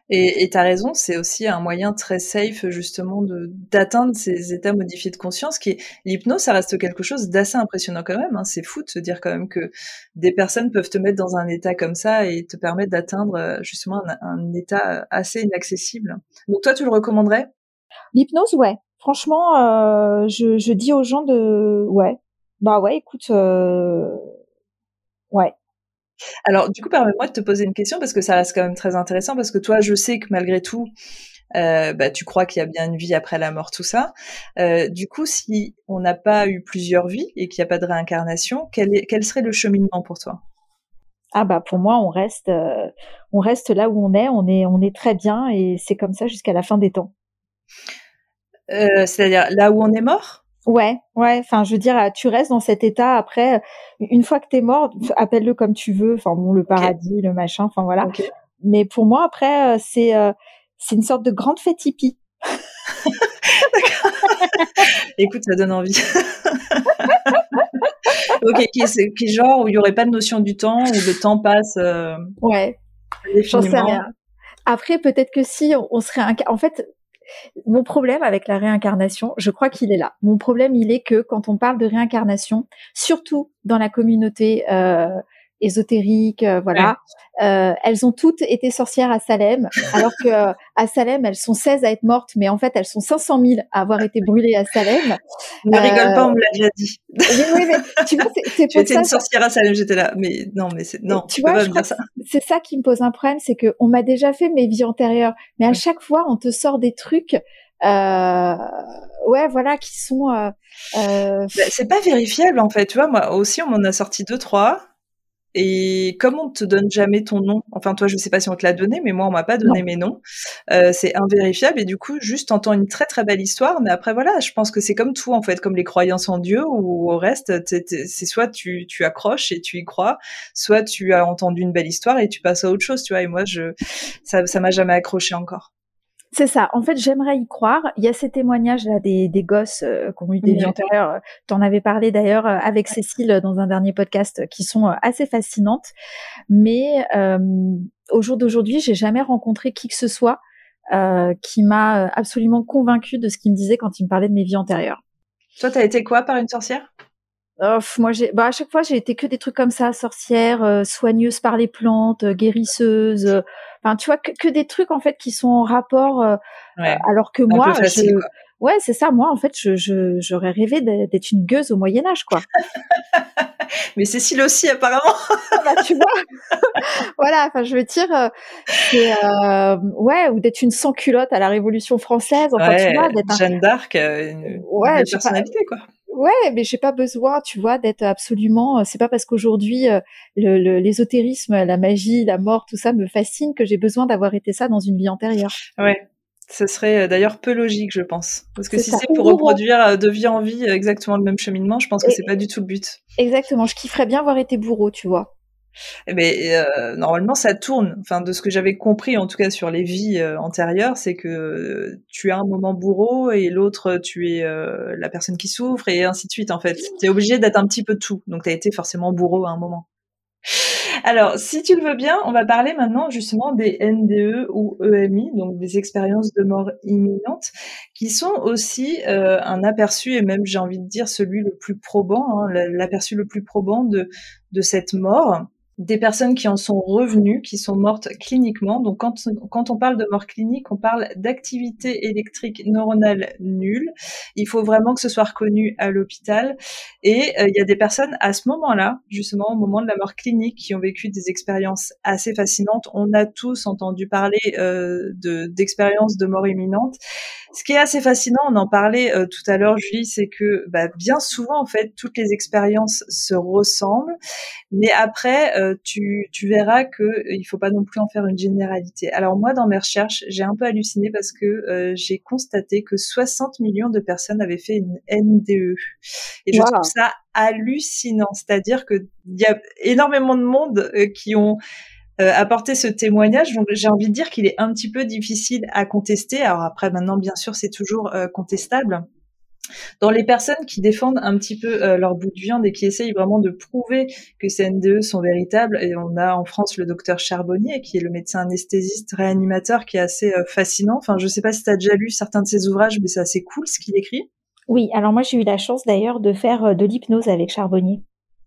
Et tu as raison, c'est aussi un moyen très safe justement de d'atteindre ces états modifiés de conscience qui l'hypnose, ça reste quelque chose d'assez impressionnant quand même. Hein. C'est fou de se dire quand même que des personnes peuvent te mettre dans un état comme ça et te permettre d'atteindre euh, justement un, état assez inaccessible. Donc toi, tu le recommanderais? L'hypnose, ouais. Franchement, euh, je, je, dis aux gens de, ouais, bah ouais, écoute, euh... ouais, alors, du coup, permets-moi de te poser une question parce que ça reste quand même très intéressant parce que toi, je sais que malgré tout, euh, bah, tu crois qu'il y a bien une vie après la mort, tout ça. Euh, du coup, si on n'a pas eu plusieurs vies et qu'il n'y a pas de réincarnation, quel, quel serait le cheminement pour toi? Ah bah pour moi on reste euh, on reste là où on est on est on est très bien et c'est comme ça jusqu'à la fin des temps. C'est-à-dire là où on est mort? Ouais, ouais. Enfin, je veux dire, tu restes dans cet état après. Une fois que t'es mort, appelle-le comme tu veux. Enfin, bon, le paradis, le machin. Enfin voilà. Mais pour moi, après, euh, c'est euh, c'est une sorte de grande fête hippie. Écoute, ça donne envie. ok, qui, qui genre où il y aurait pas de notion du temps où le temps passe. Euh, ouais. J'en sais rien. Après, peut-être que si on, on serait un... en fait, mon problème avec la réincarnation, je crois qu'il est là. Mon problème, il est que quand on parle de réincarnation, surtout dans la communauté euh, ésotériques, voilà. Euh, elles ont toutes été sorcières à Salem, alors que à Salem, elles sont 16 à être mortes, mais en fait, elles sont 500 000 à avoir été brûlées à Salem. Ne rigole pas, on me l'a déjà dit. Oui, oui, mais tu vois, c'est pour ça. une sorcière à Salem, j'étais là, mais non, mais c'est non. Tu vois, c'est ça qui me pose un problème, c'est que on m'a déjà fait mes vies antérieures, mais à chaque fois, on te sort des trucs euh, ouais, voilà, qui sont. Euh, euh... Bah, c'est pas vérifiable en fait, tu vois. Moi aussi, on m'en a sorti deux trois. Et comme on te donne jamais ton nom, enfin toi je sais pas si on te l'a donné, mais moi on m'a pas donné mes noms, euh, c'est invérifiable et du coup juste t'entends une très très belle histoire, mais après voilà, je pense que c'est comme tout en fait, comme les croyances en Dieu ou au reste, c'est soit tu, tu accroches et tu y crois, soit tu as entendu une belle histoire et tu passes à autre chose, tu vois. Et moi je ça ça m'a jamais accroché encore. C'est ça. En fait, j'aimerais y croire. Il y a ces témoignages là des, des gosses euh, qui ont eu des vies antérieures. Tu en avais parlé d'ailleurs euh, avec Cécile dans un dernier podcast, qui sont euh, assez fascinantes. Mais au jour d'aujourd'hui, j'ai jamais rencontré qui que ce soit qui m'a absolument convaincue de ce qu'il me disait quand il me parlait de mes vies antérieures. Toi, t'as été quoi par une sorcière? Moi, j'ai, bah, à chaque fois, j'ai été que des trucs comme ça, sorcière, soigneuse par les plantes, guérisseuse, Enfin, tu vois que, que, des trucs en fait qui sont en rapport. Euh, alors que moi, je... ouais, c'est ça. Moi, en fait, je, je, j'aurais rêvé d'être une gueuse au Moyen Âge, quoi. Mais Cécile aussi, apparemment. Ah, bah, tu vois. voilà. Enfin, je veux dire, euh, c'est euh, ouais, ou d'être une sans culotte à la Révolution française. Enfin, ouais, tu vois, d'être Jeanne d'Arc, une, ouais, une personnalité, quoi. Ouais, mais j'ai pas besoin, tu vois, d'être absolument. Euh, c'est pas parce qu'aujourd'hui euh, l'ésotérisme, la magie, la mort, tout ça me fascine que j'ai besoin d'avoir été ça dans une vie antérieure. Ouais, ce serait euh, d'ailleurs peu logique, je pense, parce que si c'est pour reproduire de vie en vie exactement le même cheminement, je pense que c'est pas du tout le but. Exactement, je kifferais bien avoir été bourreau, tu vois. Mais eh ben, euh, normalement, ça tourne. Enfin, de ce que j'avais compris, en tout cas sur les vies euh, antérieures, c'est que tu as un moment bourreau et l'autre, tu es euh, la personne qui souffre et ainsi de suite. En fait, tu es obligé d'être un petit peu tout. Donc, tu as été forcément bourreau à un moment. Alors, si tu le veux bien, on va parler maintenant justement des NDE ou EMI, donc des expériences de mort imminente, qui sont aussi un aperçu et même j'ai envie de dire celui le plus probant, hein, l'aperçu le plus probant de, de cette mort des personnes qui en sont revenues, qui sont mortes cliniquement. Donc quand, on parle de mort clinique, on parle d'activité électrique neuronale nulle. Il faut vraiment que ce soit reconnu à l'hôpital. Et euh, il y a des personnes à ce moment-là, justement au moment de la mort clinique, qui ont vécu des expériences assez fascinantes. On a tous entendu parler euh, d'expériences de, mort imminente. Ce qui est assez fascinant, on en parlait euh, tout à l'heure, Julie, c'est que bah, bien souvent, en fait, toutes les expériences se ressemblent, mais après, euh, tu, tu verras que euh, il faut pas non plus en faire une généralité. Alors moi, dans mes recherches, j'ai un peu halluciné parce que j'ai constaté que 60 millions de personnes avaient fait une NDE, et je trouve ça hallucinant. C'est-à-dire que il y a énormément de monde qui ont euh, apporter ce témoignage. Donc j'ai envie de dire qu'il est un petit peu difficile à contester. Alors après maintenant bien sûr c'est toujours euh, contestable. Dans les personnes qui défendent un petit peu euh, leur bout de viande et qui essayent vraiment de prouver que ces NDE sont véritables, et on a en France le docteur Charbonnier, qui est le médecin anesthésiste réanimateur, qui est assez fascinant. Enfin, je sais pas si tu as déjà lu certains de ses ouvrages, mais c'est assez cool ce qu'il écrit. Oui, alors moi j'ai eu la chance d'ailleurs de faire de l'hypnose avec Charbonnier.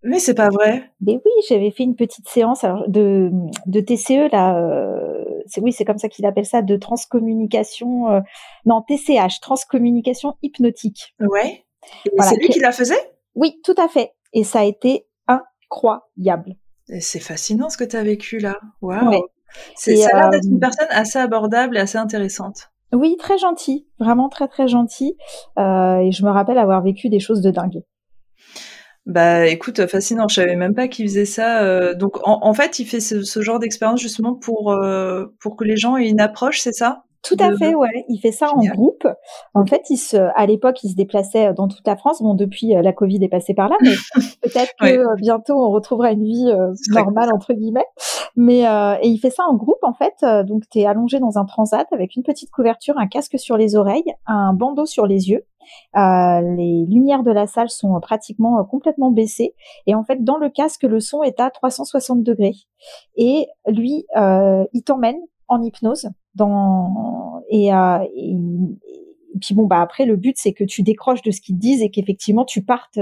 Mais c'est pas vrai. Mais oui, j'avais fait une petite séance de, de TCE là. Euh, c'est oui, c'est comme ça qu'il appelle ça, de transcommunication. Euh, non, TCH, transcommunication hypnotique. Ouais. C'est lui qui la faisait? Oui, tout à fait. Et ça a été incroyable. C'est fascinant ce que tu as vécu là. Waouh. Ça a l'air d'être une euh, personne assez abordable et assez intéressante. Oui, très gentil, vraiment très très gentil. et je me rappelle avoir vécu des choses de dingue. Bah écoute, fascinant, je savais même pas qu'il faisait ça. Euh, donc en, fait, il fait ce, genre d'expérience justement pour, euh, pour que les gens aient une approche, c'est ça? Tout à fait, ouais. Il fait ça en groupe. En fait, il se, à l'époque, il se déplaçait dans toute la France. Bon, depuis, euh, la Covid est passée par là, mais peut-être que bientôt on retrouvera une vie normale entre guillemets. Mais et il fait ça en groupe en fait. donc, tu es allongé dans un transat avec une petite couverture, un casque sur les oreilles, un bandeau sur les yeux euh, les lumières de la salle sont pratiquement euh, complètement baissées et en fait dans le casque le son est à 360 degrés et lui euh, il t'emmène en hypnose dans et, et, puis bon bah après le but c'est que tu décroches de ce qu'ils disent et qu'effectivement tu partes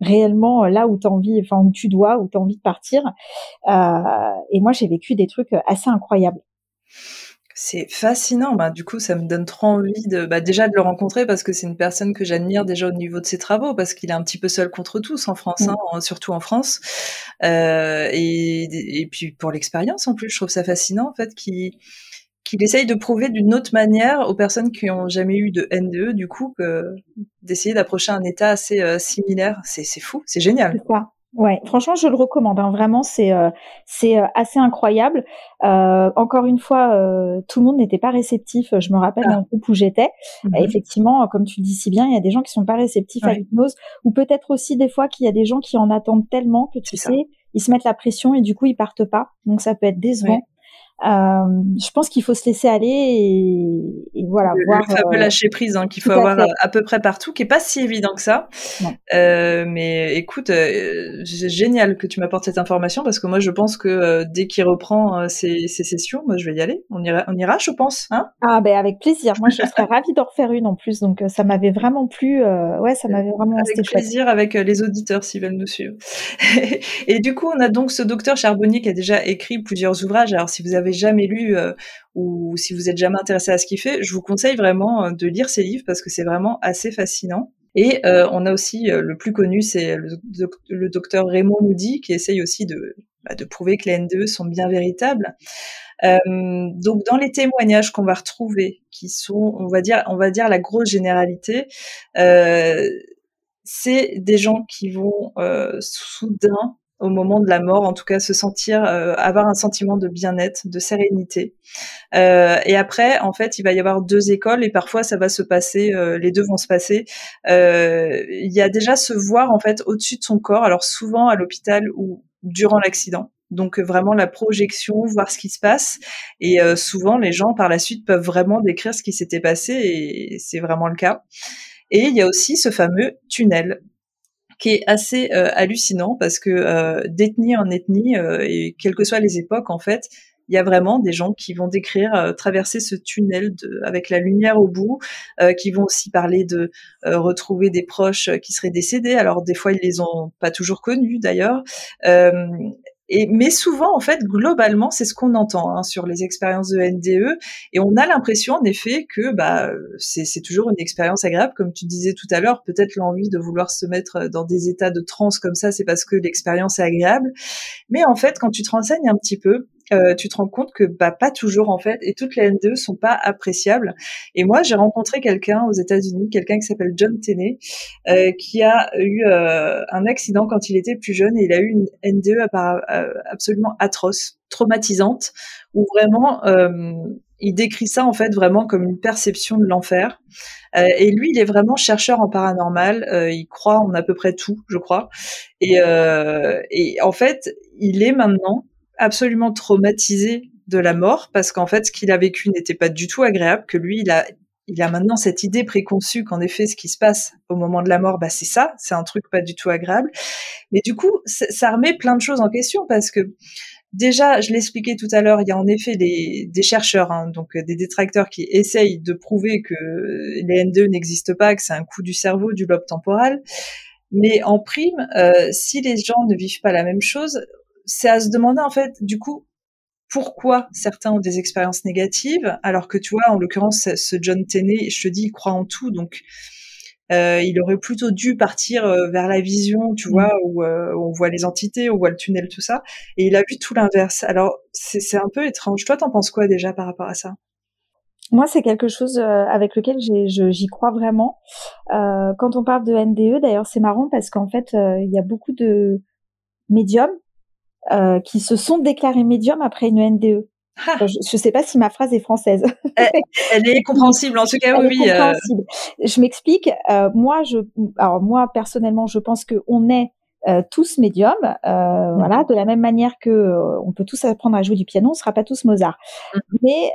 réellement là où tu envie, enfin où tu dois, où tu as envie de partir. et moi, j'ai vécu des trucs assez incroyables. C'est fascinant. Bah, du coup, ça me donne trop envie de, bah, déjà de le rencontrer parce que c'est une personne que j'admire déjà au niveau de ses travaux parce qu'il est un petit peu seul contre tous en France, mmh. hein, surtout en France. Euh, et, et, puis pour l'expérience en plus, je trouve ça fascinant en fait qu'il qu'il essaye de prouver d'une autre manière aux personnes qui ont jamais eu de NDE, du coup, que d'essayer d'approcher un état assez euh, similaire. C'est fou, c'est génial. Ouais, franchement, je le recommande. Hein. Vraiment, c'est euh, c'est euh, assez incroyable. Euh, encore une fois, tout le monde n'était pas réceptif. Je me rappelle ah. dans groupe où j'étais. Mmh effectivement, comme tu le dis si bien, il y a des gens qui sont pas réceptifs à l'hypnose, ou peut-être aussi des fois qu'il y a des gens qui en attendent tellement que tu sais, ils se mettent la pression et du coup ils partent pas. Donc ça peut être décevant. Je pense qu'il faut se laisser aller et, et voilà. Le, voir, le fameux euh, lâcher prise hein, qu'il faut avoir à, à, peu près partout, qui est pas si évident que ça. Euh, mais écoute, euh, c'est génial que tu m'apportes cette information parce que moi je pense que euh, dès qu'il reprend ces, sessions, moi je vais y aller. On ira, on ira, je pense. Hein? Ah ben avec plaisir. Moi je serais ravie d'en refaire une en plus. Donc ça m'avait vraiment plu. ouais, ça m'avait vraiment. Avec plaisir avec les auditeurs s'ils veulent nous suivre. et du coup, on a donc ce docteur Charbonnier qui a déjà écrit plusieurs ouvrages. Alors si vous avez jamais lu euh, ou si vous êtes jamais intéressé à ce qu'il fait, je vous conseille vraiment euh, de lire ses livres parce que c'est vraiment assez fascinant. Et euh, on a aussi le plus connu, c'est le, docteur Raymond Moody qui essaye aussi de, bah, de prouver que les NDE sont bien véritables. donc dans les témoignages qu'on va retrouver, qui sont, on va dire, on va dire la grosse généralité, c'est des gens qui vont soudain au moment de la mort, en tout cas se sentir, euh, avoir un sentiment de bien-être, de sérénité. Euh, et après, en fait, il va y avoir deux écoles et parfois ça va se passer, euh, les deux vont se passer. il y a déjà se voir en fait au-dessus de son corps, alors souvent à l'hôpital ou durant l'accident. Donc vraiment la projection, voir ce qui se passe. Et souvent les gens par la suite peuvent vraiment décrire ce qui s'était passé et c'est vraiment le cas. Et il y a aussi ce fameux tunnel qui est assez euh, hallucinant parce que euh, d'ethnie en ethnie euh, et quelles que soient les époques en fait, il y a vraiment des gens qui vont décrire traverser ce tunnel de, avec la lumière au bout, qui vont aussi parler de retrouver des proches qui seraient décédés. Alors des fois ils les ont pas toujours connus d'ailleurs, et, mais souvent, en fait, globalement, c'est ce qu'on entend hein, sur les expériences de NDE, et on a l'impression, en effet, que bah, c'est toujours une expérience agréable, comme tu disais tout à l'heure. Peut-être l'envie de vouloir se mettre dans des états de transe comme ça, c'est parce que l'expérience est agréable. Mais en fait, quand tu te renseignes un petit peu, euh, tu te rends compte que bah pas toujours en fait et toutes les N2 sont pas appréciables. Et moi j'ai rencontré quelqu'un aux États-Unis, quelqu'un qui s'appelle John Tenney, euh, qui a eu euh, un accident quand il était plus jeune et il a eu une N2 absolument atroce, traumatisante, où vraiment il décrit ça en fait vraiment comme une perception de l'enfer. et lui, il est vraiment chercheur en paranormal. il croit en à peu près tout, je crois. Et, et en fait, il est maintenant absolument traumatisé de la mort parce qu'en fait, ce qu'il a vécu n'était pas du tout agréable, que lui, il a, il a maintenant cette idée préconçue qu'en effet, ce qui se passe au moment de la mort, bah, c'est ça, c'est un truc pas du tout agréable. Mais du coup, ça remet plein de choses en question parce que déjà, je l'expliquais tout à l'heure, il y a en effet des, des chercheurs, hein, donc des détracteurs qui essayent de prouver que les N2 n'existent pas, que c'est un coup du cerveau, du lobe temporal. Mais en prime, euh, si les gens ne vivent pas la même chose, c'est à se demander en fait, du coup, pourquoi certains ont des expériences négatives, alors que tu vois, en l'occurrence, ce John Tenney, je te dis, il croit en tout, donc euh, il aurait plutôt dû partir euh, vers la vision, tu vois, mm. euh, où, on voit les entités, on voit le tunnel, tout ça, et il a vu tout l'inverse. Alors c'est un peu étrange. Toi, t'en penses quoi déjà par rapport à ça? Moi, c'est quelque chose avec lequel j'y crois vraiment. quand on parle de NDE, d'ailleurs, c'est marrant parce qu'en fait, il y a beaucoup de médiums euh, qui se sont déclarés médiums après une NDE. Ah. Je ne sais pas si ma phrase est française. Elle, est compréhensible, en tout cas, oui. Euh. Je m'explique. Euh, moi, je, alors moi personnellement, je pense que on est euh, tous médiums, euh, voilà, de la même manière que on peut tous apprendre à jouer du piano, on sera pas tous Mozart. Mm. Mais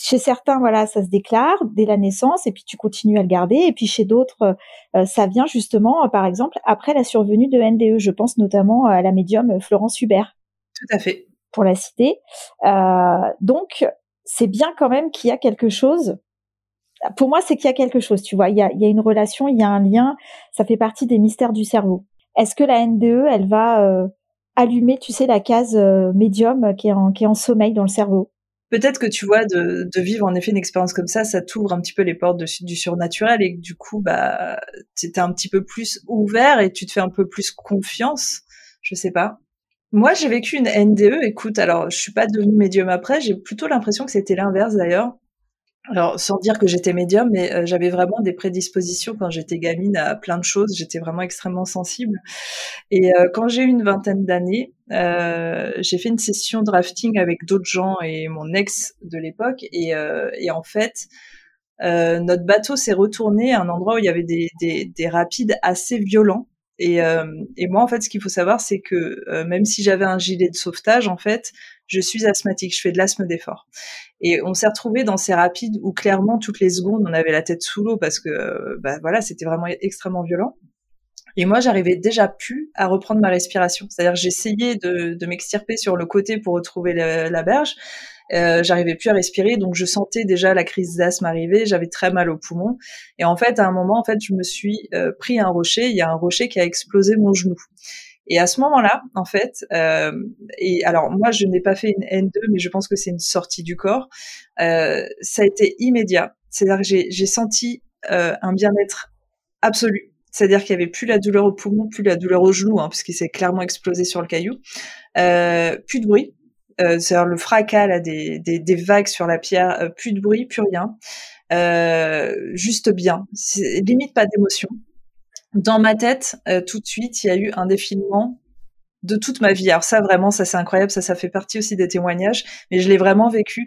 chez certains, voilà, ça se déclare dès la naissance et puis tu continues à le garder. Et puis chez d'autres, euh, ça vient justement, euh, par exemple, après la survenue de NDE. Je pense notamment à la médium Florence Hubert. Tout à fait. Pour la citer. Euh, donc, c'est bien quand même qu'il y a quelque chose pour moi, c'est qu'il y a quelque chose, tu vois. Il y a, il y a une relation, il y a un lien. Ça fait partie des mystères du cerveau. Est-ce que la NDE, elle va euh, allumer, tu sais, la case euh, médium qui est, en, qui est en sommeil dans le cerveau? Peut-être que tu vois, de, vivre en effet une expérience comme ça, ça t'ouvre un petit peu les portes du surnaturel et du coup, bah, t'es un petit peu plus ouvert et tu te fais un peu plus confiance. Je sais pas. Moi, j'ai vécu une NDE. Écoute, alors, je suis pas devenue médium après. J'ai plutôt l'impression que c'était l'inverse d'ailleurs. Alors, sans dire que j'étais médium, mais euh, j'avais vraiment des prédispositions quand j'étais gamine à plein de choses. J'étais vraiment extrêmement sensible. Et euh, quand j'ai eu une vingtaine d'années, euh, j'ai fait une session de rafting avec d'autres gens et mon ex de l'époque. Et, en fait, notre bateau s'est retourné à un endroit où il y avait des, des, des rapides assez violents. Et, moi, en fait, ce qu'il faut savoir, c'est que même si j'avais un gilet de sauvetage, en fait, je suis asthmatique, je fais de l'asthme d'effort. Et on s'est retrouvé dans ces rapides où clairement toutes les secondes on avait la tête sous l'eau parce que bah voilà c'était vraiment extrêmement violent. Et moi, j'arrivais déjà plus à reprendre ma respiration. C'est-à-dire, j'essayais de, de m'extirper sur le côté pour retrouver la, berge. Euh, j'arrivais plus à respirer, donc je sentais déjà la crise d'asthme arriver. J'avais très mal au poumon. Et en fait, à un moment, en fait, je me suis euh, pris un rocher. Il y a un rocher qui a explosé mon genou. Et à ce moment-là, en fait, euh, et alors moi je n'ai pas fait une N2, mais je pense que c'est une sortie du corps. Euh, ça a été immédiat. C'est-à-dire que j'ai senti euh, un bien-être absolu. C'est-à-dire qu'il y avait plus la douleur au poumon, plus la douleur au genou, hein, puisqu'il s'est clairement explosé sur le caillou. Euh, plus de bruit. Euh, c'est-à-dire le fracas là, des, des, des, vagues sur la pierre, euh, plus de bruit, plus rien. juste bien. Limite pas d'émotion dans ma tête, euh, tout de suite, il y a eu un défilement de toute ma vie. Alors ça, vraiment, ça c'est incroyable, ça, ça fait partie aussi des témoignages, mais je l'ai vraiment vécu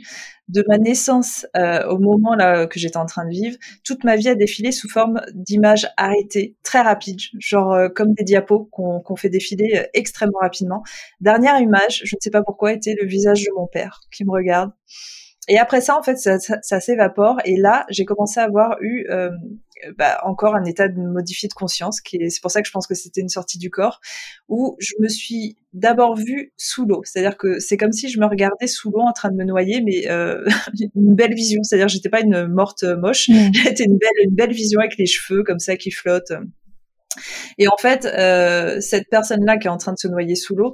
de ma naissance euh, au moment là que j'étais en train de vivre. Toute ma vie a défilé sous forme d'images arrêtées, très rapides, genre euh, comme des diapos qu'on fait défiler extrêmement rapidement. Dernière image, je ne sais pas pourquoi, était le visage de mon père qui me regarde. Et après ça, en fait, ça, ça, s'évapore. Et là, j'ai commencé à avoir eu euh, bah, encore un état de modifié de conscience. C'est pour ça que je pense que c'était une sortie du corps, où je me suis d'abord vue sous l'eau. C'est-à-dire que c'est comme si je me regardais sous l'eau en train de me noyer, mais euh, une belle vision. C'est-à-dire que j'étais pas une morte moche. Mmh. J'étais une belle, une belle vision avec les cheveux comme ça qui flottent. Et en fait, euh, cette personne-là qui est en train de se noyer sous l'eau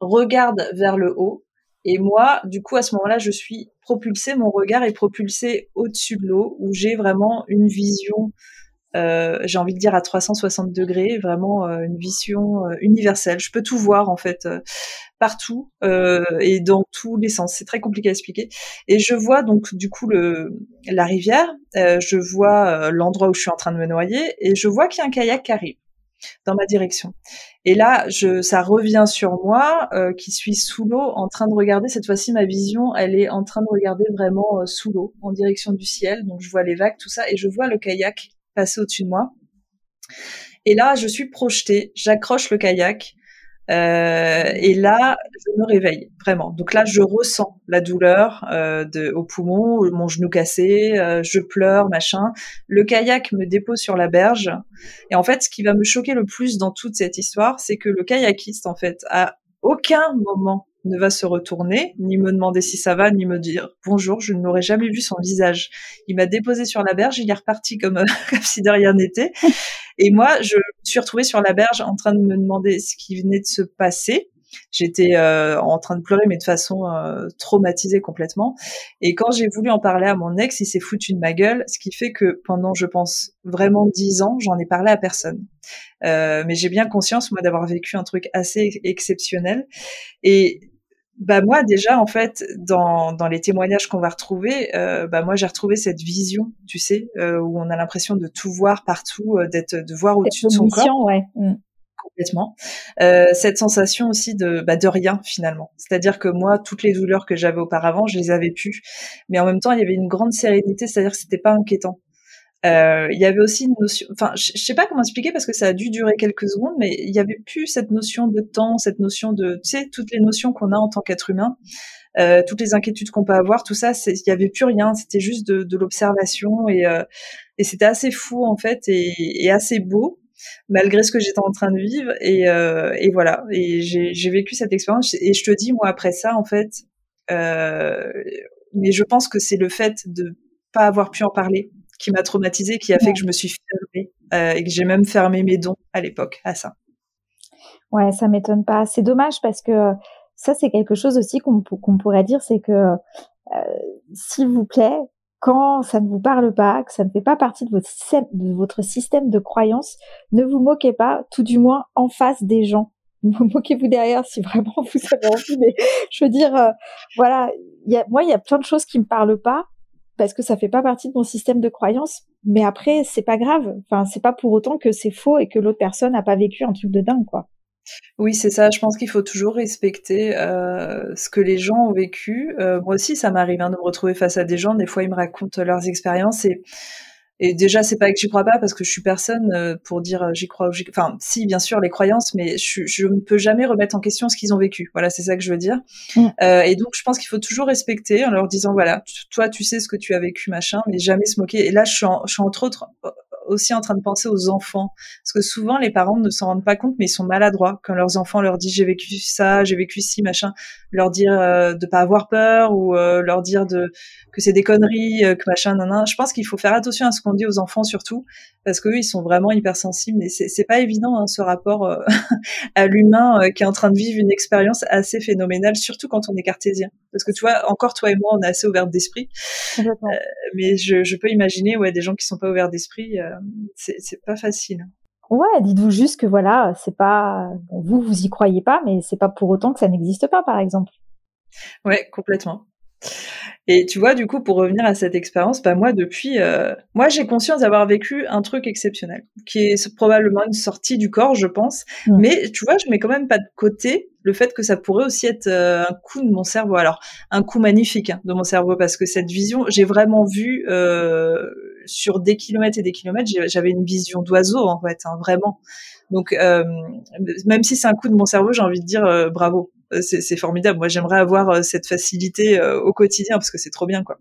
regarde vers le haut et moi, du coup, à ce moment-là, je suis propulsée, mon regard est propulsé au-dessus de l'eau, où j'ai vraiment une vision, euh, j'ai envie de dire à 360 degrés, vraiment euh, une vision euh, universelle. Je peux tout voir en fait partout et dans tous les sens. C'est très compliqué à expliquer. Et je vois donc du coup la rivière, je vois l'endroit où je suis en train de me noyer, et je vois qu'il y a un kayak qui arrive dans ma direction. Et là, je, ça revient sur moi, euh, qui suis sous l'eau, en train de regarder. Cette fois-ci, ma vision, elle est en train de regarder vraiment euh, sous l'eau, en direction du ciel. Donc, je vois les vagues, tout ça, et je vois le kayak passer au-dessus de moi. Et là, je suis projetée, j'accroche le kayak, euh, et là, je me réveille vraiment. Donc là, je ressens la douleur euh, de, au poumon, mon genou cassé, euh, je pleure, machin. Le kayak me dépose sur la berge. Et en fait, ce qui va me choquer le plus dans toute cette histoire, c'est que le kayakiste, en fait, à aucun moment ne va se retourner, ni me demander si ça va, ni me dire bonjour. Je n'aurais jamais vu son visage. Il m'a déposé sur la berge, il est reparti comme, comme si de rien n'était. Et moi, je me suis retrouvée sur la berge en train de me demander ce qui venait de se passer. J'étais euh, en train de pleurer, mais de façon euh, traumatisée complètement. Et quand j'ai voulu en parler à mon ex, il s'est foutu de ma gueule, ce qui fait que pendant, je pense, vraiment dix ans, j'en ai parlé à personne. Euh, mais j'ai bien conscience, moi, d'avoir vécu un truc assez exceptionnel. Et bah moi déjà en fait dans, dans les témoignages qu'on va retrouver, euh, bah moi j'ai retrouvé cette vision, tu sais, euh, où on a l'impression de tout voir partout, euh, d'être de voir au-dessus de son corps. Ouais. Mm. Complètement. Euh, cette sensation aussi de bah, de rien finalement. C'est-à-dire que moi toutes les douleurs que j'avais auparavant, je les avais plus, mais en même temps il y avait une grande sérénité, c'est-à-dire que c'était pas inquiétant. Euh, il y avait aussi une notion, enfin, je, sais pas comment expliquer parce que ça a dû durer quelques secondes, mais il y avait plus cette notion de temps, cette notion de, tu sais, toutes les notions qu'on a en tant qu'être humain, euh, toutes les inquiétudes qu'on peut avoir, tout ça, il y avait plus rien, c'était juste de, de l'observation et, euh, et c'était assez fou en fait et, et, assez beau malgré ce que j'étais en train de vivre et, euh, et voilà. Et j'ai vécu cette expérience et je te dis moi après ça en fait euh, mais je pense que c'est le fait de pas avoir pu en parler qui m'a traumatisée, qui a fait que je me suis fermée et que j'ai même fermé mes dons à l'époque à ça. Ouais, ça m'étonne pas. C'est dommage parce que ça, c'est quelque chose aussi qu'on pourrait dire, c'est que s'il vous plaît, quand ça ne vous parle pas, que ça ne fait pas partie de votre système de, votre croyance, ne vous moquez pas, tout du moins en face des gens. Moquez-vous derrière si vraiment vous avez envie, mais je veux dire, euh, voilà, moi, il y a plein de choses qui me parlent pas parce que ça fait pas partie de mon système de croyance. Mais après, c'est pas grave. Enfin, c'est pas pour autant que c'est faux et que l'autre personne n'a pas vécu un truc de dingue, quoi. Oui, c'est ça. Je pense qu'il faut toujours respecter euh, ce que les gens ont vécu. Euh, moi aussi, ça m'arrive hein, de me retrouver face à des gens. Des fois, ils me racontent leurs expériences et et déjà, c'est pas que j'y crois pas parce que je suis personne euh, pour dire j'y crois. Enfin, si, bien sûr, les croyances, mais je, je ne peux jamais remettre en question ce qu'ils ont vécu. Voilà, c'est ça que je veux dire. Mm. Euh, et donc, je pense qu'il faut toujours respecter en leur disant voilà, toi, tu sais ce que tu as vécu, machin, mais jamais se moquer. Et là, je suis, je suis entre autres aussi en train de penser aux enfants. Parce que souvent, les parents ne s'en rendent pas compte, mais ils sont maladroits. Quand leurs enfants leur disent j'ai vécu ça, j'ai vécu ci, machin, leur dire euh, de pas avoir peur ou euh, leur dire de que c'est des conneries, euh, que machin, nan, Je pense qu'il faut faire attention à ce qu'on dit aux enfants surtout, parce qu'eux, ils sont vraiment hypersensibles. Mais c'est pas évident, hein, ce rapport euh, à l'humain qui est en train de vivre une expérience assez phénoménale, surtout quand on est cartésien. Parce que tu vois, encore toi et moi, on est assez ouverts d'esprit. mais je, je, peux imaginer ouais, des gens qui sont pas ouverts d'esprit c'est pas facile. Ouais, dites-vous juste que voilà, c'est pas vous vous y croyez pas, mais c'est pas pour autant que ça n'existe pas, par exemple. Ouais, complètement. Et tu vois, du coup, pour revenir à cette expérience, bah moi, depuis, euh, moi, j'ai conscience d'avoir vécu un truc exceptionnel, qui est probablement une sortie du corps, je pense. Mmh. Mais tu vois, je mets quand même pas de côté le fait que ça pourrait aussi être euh, un coup de mon cerveau. Alors, un coup magnifique hein, de mon cerveau, parce que cette vision, j'ai vraiment vu euh, sur des kilomètres et des kilomètres, j'avais une vision d'oiseau, en fait, hein, vraiment. Donc, euh, même si c'est un coup de mon cerveau, j'ai envie de dire euh, bravo. Euh, c'est formidable. Moi, j'aimerais avoir cette facilité au quotidien parce que c'est trop bien, quoi.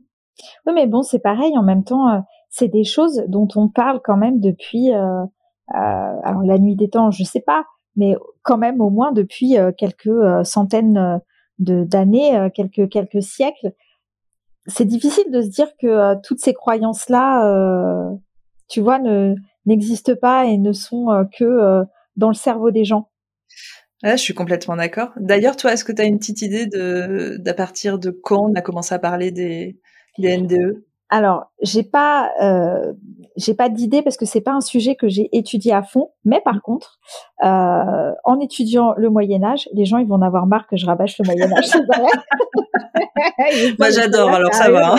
Oui, mais bon, c'est pareil. En même temps, c'est des choses dont on parle quand même depuis. alors, la nuit des temps, je sais pas, mais quand même au moins depuis quelques centaines d'années, quelques quelques siècles. C'est difficile de se dire que toutes ces croyances là, tu vois, ne n'existent pas et ne sont euh, que euh, dans le cerveau des gens. je suis complètement d'accord. D'ailleurs, toi, est-ce que tu as une petite idée de d'à partir de quand on a commencé à parler des NDE alors, j'ai pas, euh, j'ai pas d'idée parce que c'est pas un sujet que j'ai étudié à fond. Mais par contre, euh, en étudiant le Moyen Âge, les gens ils vont en avoir marre que je rabâche le Moyen Âge. Moi, j'adore. Alors ça va. Hein.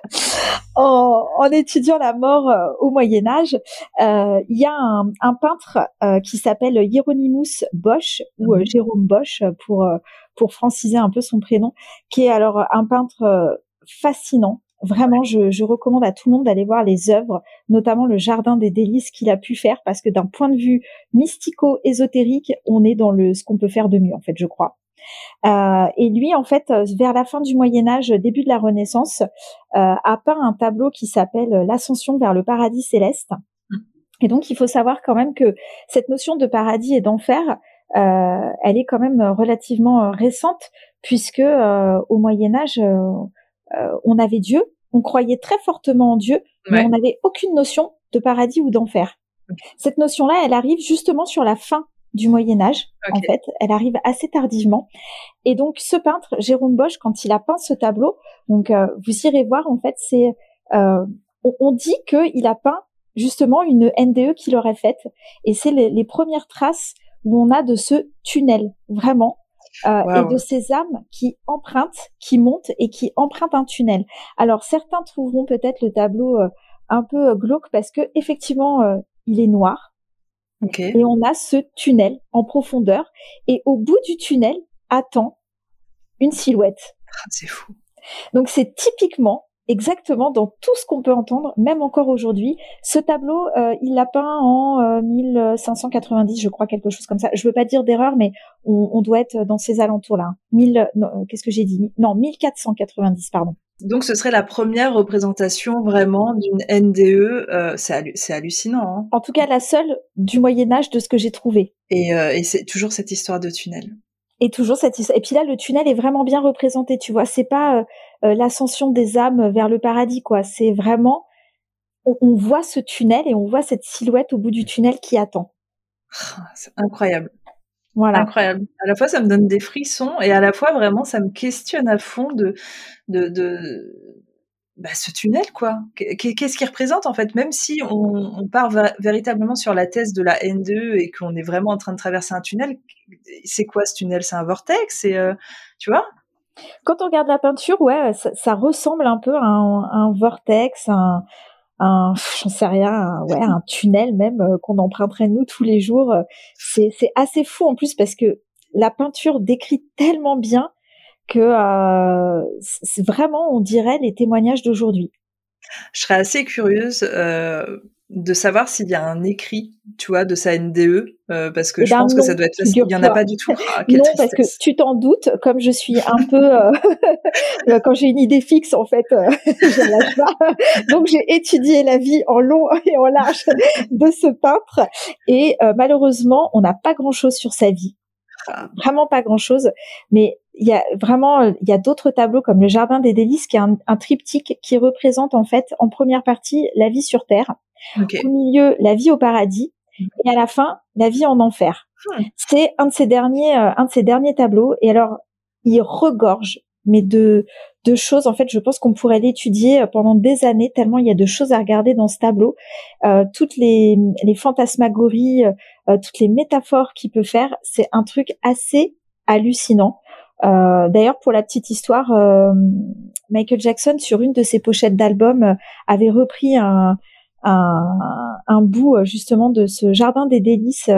en, en, étudiant la mort euh, au Moyen Âge, euh, il y a un, un peintre qui s'appelle Hieronymus Bosch ou mhm. Jérôme Bosch pour pour franciser un peu son prénom, qui est alors un peintre fascinant Vraiment, je, je, recommande à tout le monde d'aller voir les œuvres, notamment le Jardin des délices qu'il a pu faire, parce que d'un point de vue mystico-ésotérique, on est dans le ce qu'on peut faire de mieux, en fait, je crois. Euh, et lui, en fait, vers la fin du Moyen Âge, début de la Renaissance, euh, a peint un tableau qui s'appelle L'Ascension vers le paradis céleste. Et donc, il faut savoir quand même que cette notion de paradis et d'enfer, euh, elle est quand même relativement récente, puisque euh, au Moyen Âge, euh, on avait Dieu, on croyait très fortement en Dieu, mais on n'avait aucune notion de paradis ou d'enfer. Cette notion-là, elle arrive justement sur la fin du Moyen Âge, en fait. Elle arrive assez tardivement. Et donc, ce peintre, Jérôme Bosch, quand il a peint ce tableau, donc euh, vous irez voir, en fait, c'est euh, on, dit qu'il a peint justement une NDE qu'il aurait faite, et c'est les, les, premières traces où on a de ce tunnel, vraiment, euh, et de ces âmes qui empruntent, qui montent et qui empruntent un tunnel. Alors certains trouveront peut-être le tableau euh, un peu euh, glauque parce que effectivement il est noir et on a ce tunnel en profondeur et au bout du tunnel attend une silhouette. Ah, c'est fou. Donc c'est typiquement exactement dans tout ce qu'on peut entendre, même encore aujourd'hui. Ce tableau, euh, il l'a peint en 1590, euh, je crois, quelque chose comme ça. Je veux pas dire d'erreur, mais on, doit être dans ces alentours-là. 1000, euh, qu'est-ce que j'ai dit? Non, 1490, pardon. Donc ce serait la première représentation vraiment d'une NDE. c'est, hallucinant. Hein. en tout cas, la seule du Moyen Âge de ce que j'ai trouvé. Et, et c'est toujours cette histoire de tunnel. Et toujours cette et puis là le tunnel est vraiment bien représenté, tu vois, c'est pas euh, euh, l'ascension des âmes vers le paradis quoi, c'est vraiment on, voit ce tunnel et on voit cette silhouette au bout du tunnel qui attend. Ah, c'est incroyable. Voilà. Incroyable. À la fois, ça me donne des frissons et à la fois, vraiment, ça me questionne à fond de, de, de bah, ce tunnel, quoi. Qu'est-ce qu'il représente, en fait? Même si on, part véritablement sur la thèse de la N2 et qu'on est vraiment en train de traverser un tunnel, c'est quoi ce tunnel? C'est un vortex? Euh, tu vois? Quand on regarde la peinture, ouais, ça, ressemble un peu à un, vortex, un, un j'en sais rien, un, ouais, un tunnel même euh, qu'on emprunterait nous tous les jours. C'est assez fou en plus parce que la peinture décrit tellement bien que euh, c'est vraiment, on dirait, les témoignages d'aujourd'hui. Je serais assez curieuse euh, de savoir s'il y a un écrit, tu vois, de sa NDE, euh, parce que eh je ben pense que ça doit être facile. Il n'y en a pas du tout. Ah, non, parce que tu t'en doutes, comme je suis un peu, quand j'ai une idée fixe, en fait, je lâche pas. Donc j'ai étudié la vie en long et en large de ce peintre, et malheureusement, on n'a pas grand-chose sur sa vie. Ah. Vraiment pas grand-chose, mais il y a vraiment il y a d'autres tableaux comme le Jardin des délices qui est un, triptyque qui représente en fait en première partie la vie sur terre, au milieu la vie au paradis. Mmh. et à la fin la vie en enfer. Hmm. C'est un de ces derniers euh, un de ces derniers tableaux. Et alors il regorge mais de de choses. En fait je pense qu'on pourrait l'étudier euh, pendant des années tellement il y a de choses à regarder dans ce tableau. Euh, toutes les les fantasmagories euh, toutes les métaphores qu'il peut faire c'est un truc assez hallucinant euh, d'ailleurs, pour la petite histoire, euh, Michael Jackson, sur une de ses pochettes d'album, euh, avait repris un, un, bout justement de ce jardin des délices.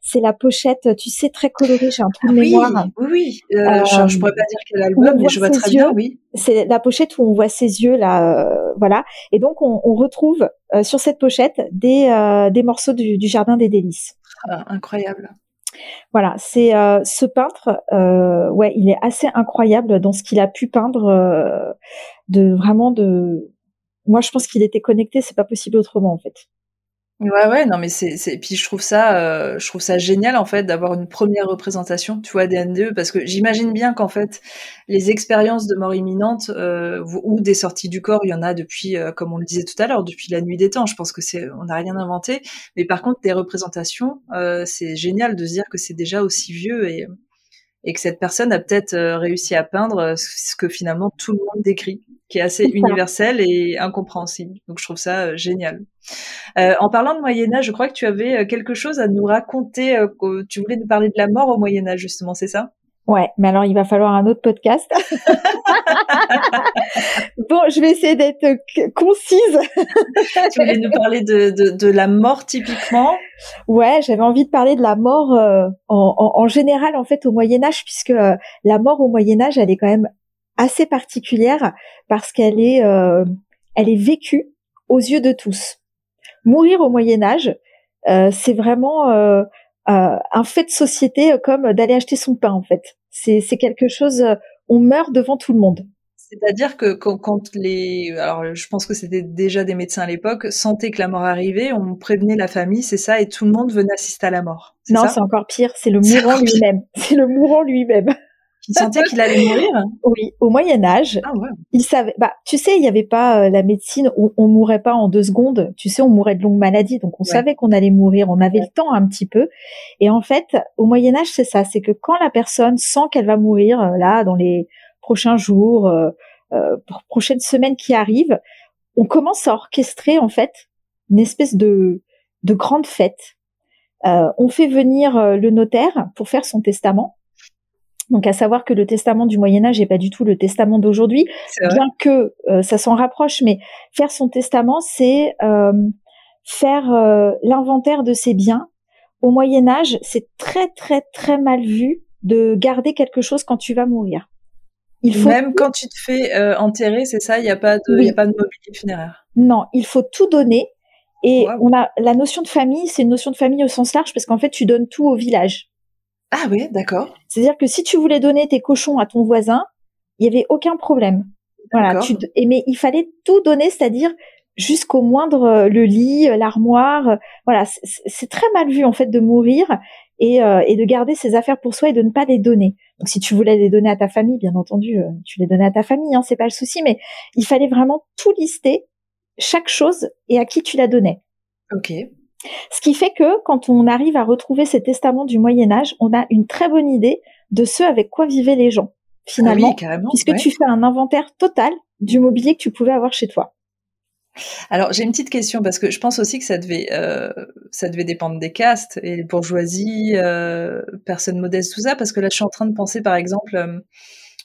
C'est la pochette, tu sais, très colorée. J'ai un trou de oui, mémoire. Oui, je, ne pourrais pas dire quel album, mais je vois très bien. Oui. C'est la pochette où on voit ses yeux là, voilà. Et donc on, retrouve sur cette pochette des des morceaux du, du jardin des délices. Ah, incroyable. Voilà, c'est euh, ce peintre, euh, ouais, il est assez incroyable dans ce qu'il a pu peindre, euh, de vraiment de. Moi, je pense qu'il était connecté, c'est pas possible autrement en fait. Ouais, ouais, non, mais c'est, c'est, puis je trouve ça, euh, je trouve ça génial en fait d'avoir une première représentation, tu vois, des NDE, parce que j'imagine bien qu'en fait, les expériences de mort imminente euh, ou des sorties du corps, il y en a depuis, euh, comme on le disait tout à l'heure, depuis la nuit des temps. Je pense que c'est, on n'a rien inventé, mais par contre, des représentations, c'est génial de se dire que c'est déjà aussi vieux et et que cette personne a peut-être réussi à peindre ce que finalement tout le monde décrit, qui est assez universel et incompréhensible. Donc je trouve ça génial. Euh, en parlant de Moyen Âge, je crois que tu avais euh, quelque chose à nous raconter. Euh, tu voulais nous parler de la mort au Moyen Âge, justement, c'est ça? Ouais, mais alors il va falloir un autre podcast. bon, je vais essayer d'être concise. tu voulais nous parler de, de, de, la mort typiquement? Ouais, j'avais envie de parler de la mort en, en, en, général en fait au Moyen Âge, puisque la mort au Moyen Âge, elle est quand même assez particulière parce qu'elle est, elle est vécue aux yeux de tous mourir au Moyen Âge, euh, c'est vraiment euh, euh, un fait de société comme d'aller acheter son pain en fait. C'est quelque chose, on meurt devant tout le monde. C'est-à-dire que quand, les, alors je pense que c'était déjà des médecins à l'époque, sentaient que la mort arrivait, on prévenait la famille, c'est ça, et tout le monde venait assister à la mort. Non, c'est encore pire, c'est le mourant lui-même. C'est le mourant lui-même. Il sentait qu'il allait mourir Oui, au Moyen Âge. Ah ouais. Il savait. Bah, tu sais, il n'y avait pas euh, la médecine. On, on mourait pas en deux secondes. Tu sais, on mourait de longues maladies, donc on savait qu'on allait mourir. On avait le temps un petit peu. Et en fait, au Moyen Âge, c'est ça. C'est que quand la personne sent qu'elle va mourir, euh, là, dans les prochains jours, euh, euh, prochaines semaines qui arrivent, on commence à orchestrer en fait une espèce de de grande fête. Euh, on fait venir le notaire pour faire son testament. Donc à savoir que le testament du Moyen Âge n'est pas du tout le testament d'aujourd'hui, bien que euh, ça s'en rapproche, mais faire son testament, c'est euh, faire euh, l'inventaire de ses biens. Au Moyen Âge, c'est très très très mal vu de garder quelque chose quand tu vas mourir. Il faut même quand tu te fais enterrer, c'est ça, il n'y a pas de, a pas de mobilier funéraire. Non, il faut tout donner. Et on a la notion de famille, c'est une notion de famille au sens large parce qu'en fait, tu donnes tout au village. Ah oui, d'accord. C'est-à-dire que si tu voulais donner tes cochons à ton voisin, il y avait aucun problème. Voilà, tu, et mais il fallait tout donner, c'est-à-dire jusqu'au moindre euh, le lit, euh, l'armoire. Euh, voilà, c'est très mal vu en fait de mourir et, et de garder ses affaires pour soi et de ne pas les donner. Donc si tu voulais les donner à ta famille, bien entendu, tu les donnais à ta famille, hein, c'est pas le souci, mais il fallait vraiment tout lister chaque chose et à qui tu la donnais. Ok. Ce qui fait que quand on arrive à retrouver ces testaments du Moyen Âge, on a une très bonne idée de ce avec quoi vivaient les gens finalement, ah puisque tu fais un inventaire total du mobilier que tu pouvais avoir chez toi. Alors j'ai une petite question parce que je pense aussi que ça devait euh, ça devait dépendre des castes et les bourgeoisies, euh, personnes modestes, tout ça. Parce que là je suis en train de penser par exemple euh,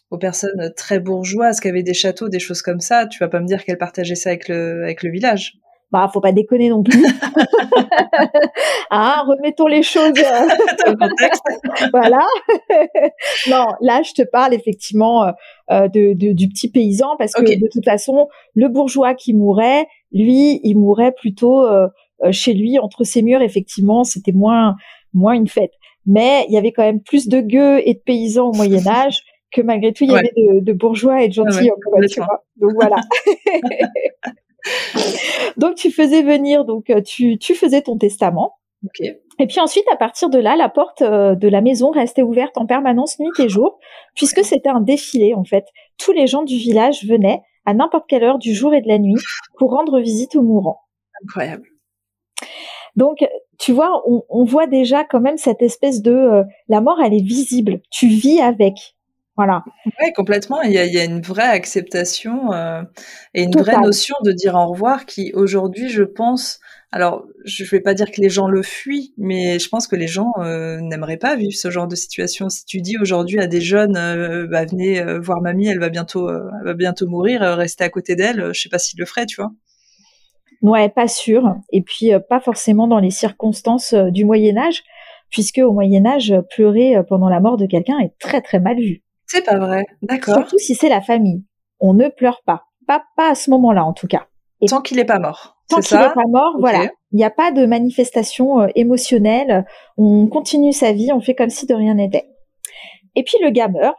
aux personnes très bourgeoises qui avaient des châteaux, des choses comme ça. Tu vas pas me dire qu'elles partageaient ça avec le avec le village bah faut pas déconner non plus. ah, remettons les choses dans le contexte. voilà. non, là je te parle effectivement euh, de, du petit paysan parce que de toute façon le bourgeois qui mourait, lui, il mourait plutôt euh, euh, chez lui entre ses murs. Effectivement, c'était moins moins une fête. Mais il y avait quand même plus de gueux et de paysans au Moyen Âge que malgré tout il y avait de, bourgeois et de gentils. Donc voilà. donc tu faisais venir, donc euh, tu, tu faisais ton testament. Et puis ensuite, à partir de là, la porte euh, de la maison restait ouverte en permanence nuit et jour, puisque c'était un défilé en fait. Tous les gens du village venaient à n'importe quelle heure du jour et de la nuit pour rendre visite aux mourants. Incroyable. Donc, tu vois, on, on voit déjà quand même cette espèce de euh, la mort, elle est visible. Tu vis avec. Voilà. Oui, complètement. Il y, a, une vraie acceptation euh, et une vraie notion de dire au revoir qui, aujourd'hui, je pense, alors je ne vais pas dire que les gens le fuient, mais je pense que les gens euh, n'aimeraient pas vivre ce genre de situation. Si tu dis aujourd'hui à des jeunes, euh, bah, venez voir mamie, elle va bientôt, elle va bientôt mourir, restez à côté d'elle, je sais pas s'ils le feraient, tu vois. Ouais, pas sûr. Et puis pas forcément dans les circonstances du Moyen Âge, puisque au Moyen Âge, pleurer pendant la mort de quelqu'un est très très mal vu. C'est pas vrai, d'accord. Surtout si c'est la famille. On ne pleure pas. Pas, pas à ce moment-là, en tout cas. Et tant qu'il n'est pas mort. Tant qu'il n'est pas mort, voilà. Il n'y a pas de manifestation euh, émotionnelle. On continue sa vie, on fait comme si de rien n'était. Et puis le gars meurt.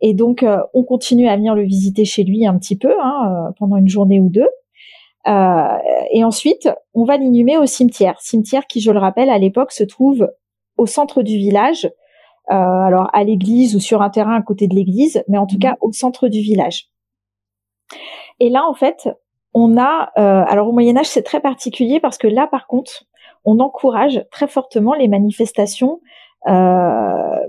Et donc, euh, on continue à venir le visiter chez lui un petit peu, hein, euh, pendant une journée ou deux. et ensuite, on va l'inhumer au cimetière. Cimetière qui, je le rappelle, à l'époque se trouve au centre du village, euh, alors à l'église ou sur un terrain à côté de l'église, mais en tout mhm. cas au centre du village. Et là, en fait, on a, euh, alors au Moyen Âge, c'est très particulier parce que là, par contre, on encourage très fortement les manifestations. Euh,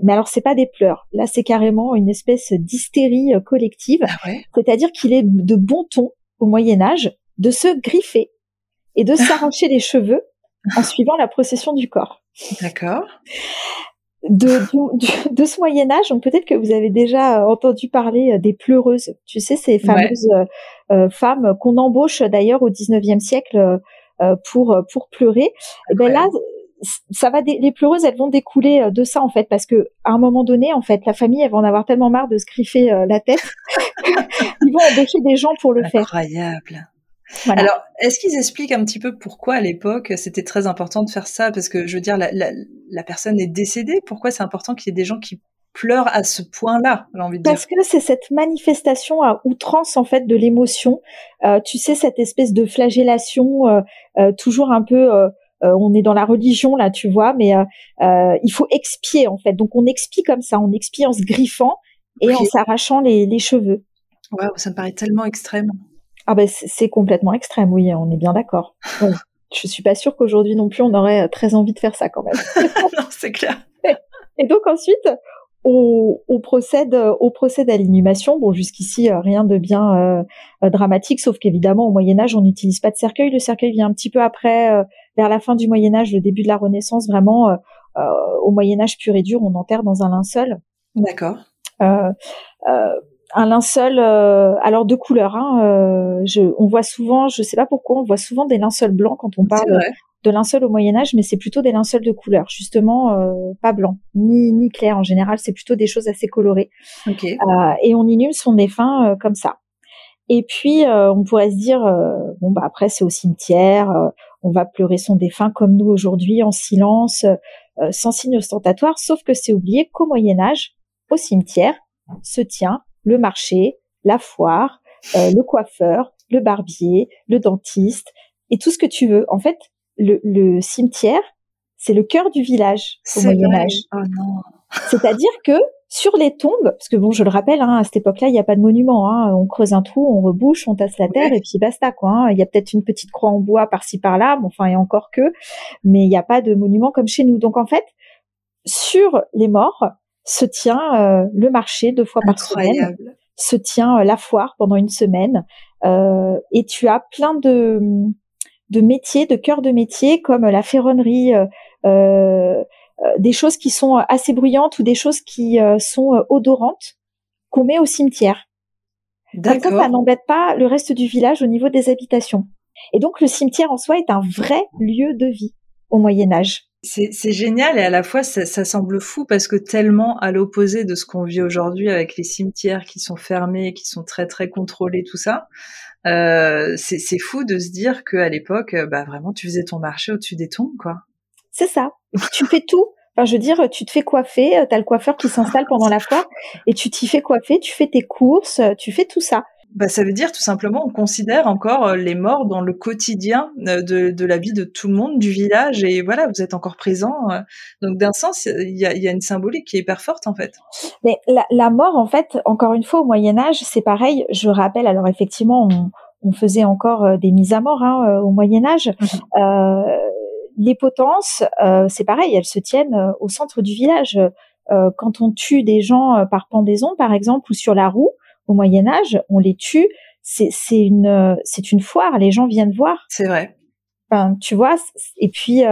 mais alors, c'est pas des pleurs. Là, c'est carrément une espèce d'hystérie collective. Ah C'est-à-dire qu'il est de bon ton au Moyen Âge de se griffer et de s'arracher les cheveux en suivant la procession du corps. D'accord de, de ce Moyen Âge, donc peut-être que vous avez déjà euh, entendu parler euh, des pleureuses. Tu sais, ces fameuses euh, femmes qu'on embauche d'ailleurs au 19e siècle pour pour pleurer. Et eh ben là, ça va les pleureuses, elles vont découler de ça en fait, parce que à un moment donné, en fait, la famille, elle va en avoir tellement marre de se griffer la tête, ils vont embaucher des gens pour le faire. Incroyable. Alors, est-ce qu'ils expliquent un petit peu pourquoi à l'époque c'était très important de faire ça? Parce que je veux dire, la, la, la personne est décédée. Pourquoi c'est important qu'il y ait des gens qui pleurent à ce point-là j'ai envie de Parce que c'est cette manifestation à outrance en fait de l'émotion. Euh, tu sais cette espèce de flagellation, euh, euh, toujours un peu. On est dans la religion là, tu vois, mais il faut expier en fait. Donc on expie comme ça, on expie en se griffant et en s'arrachant les, les cheveux. Waouh, ça me paraît tellement extrême. Ah ben c'est complètement extrême, oui, on est bien d'accord. je suis pas sûre qu'aujourd'hui non plus on aurait très envie de faire ça quand même. non, c'est clair. Et donc ensuite, on, on procède, on procède à l'inhumation. Bon, jusqu'ici rien de bien euh, dramatique, sauf qu'évidemment au Moyen Âge on n'utilise pas de cercueil. Le cercueil vient un petit peu après, euh, vers la fin du Moyen Âge, le début de la Renaissance. Vraiment, euh, au Moyen Âge pur et dur, on enterre dans un linceul. D'accord. Euh, un linceul euh, alors de couleur. Hein, euh, je, on voit souvent, je sais pas pourquoi, on voit souvent des linceuls blancs quand on parle de linceul au Moyen Âge, mais c'est plutôt des linceuls de couleur, justement euh, pas blanc ni ni clair en général. C'est plutôt des choses assez colorées. Okay. et on inhume son défunt comme ça. Et puis on pourrait se dire bon bah après c'est au cimetière, on va pleurer son défunt comme nous aujourd'hui en silence, sans signe ostentatoire. Sauf que c'est oublié qu'au Moyen Âge, au cimetière, se tient le marché, la foire, euh, le coiffeur, le barbier, le dentiste et tout ce que tu veux. En fait, le, cimetière, c'est le cœur du village au Moyen Âge. Oh C'est-à-dire que sur les tombes, parce que bon, je le rappelle, hein, à cette époque-là, il n'y a pas de monument. Hein, on creuse un trou, on rebouche, on tasse la terre et puis basta quoi. Hein. Il y a peut-être une petite croix en bois par-ci par-là, bon, enfin et encore que, mais il n'y a pas de monument comme chez nous. Donc en fait, sur les morts se tient euh, le marché deux fois par semaine, se tient euh, la foire pendant une semaine, euh, et tu as plein de de métiers, de cœurs de métiers comme la ferronnerie. Euh, des choses qui sont assez bruyantes ou des choses qui euh, sont odorantes qu'on met au cimetière. Comme ça, ça n'embête pas le reste du village au niveau des habitations. Et donc le cimetière en soi est un vrai lieu de vie au Moyen Âge. C'est génial et à la fois ça, semble fou parce que tellement à l'opposé de ce qu'on vit aujourd'hui avec les cimetières qui sont fermés, qui sont très très contrôlés, tout ça. Euh, c'est fou de se dire qu'à l'époque, bah vraiment, tu faisais ton marché au-dessus des tombes, quoi. C'est ça. Tu fais tout. Enfin, je veux dire, tu te fais coiffer, euh, tu as le coiffeur qui s'installe pendant la foire et tu t'y fais coiffer, tu fais tes courses, euh, tu fais tout ça. Bah, ça veut dire tout simplement, on considère encore euh, les morts dans le quotidien de, de la vie de tout le monde, du village, et voilà, vous êtes encore présent. Donc d'un sens, il y a, y a, une symbolique qui est hyper forte en fait. Mais la, la, mort, en fait, encore une fois, au Moyen Âge, c'est pareil. Je rappelle, alors effectivement, on, on faisait encore des mises à mort hein, au Moyen Âge. Mmh. Euh, les potences, euh, c'est pareil, elles se tiennent euh, au centre du village. Euh, quand on tue des gens par pendaison, par exemple, ou sur la roue, au Moyen Âge, on les tue. C'est une c'est une foire. Les gens viennent voir. C'est vrai. Enfin, tu vois. Et puis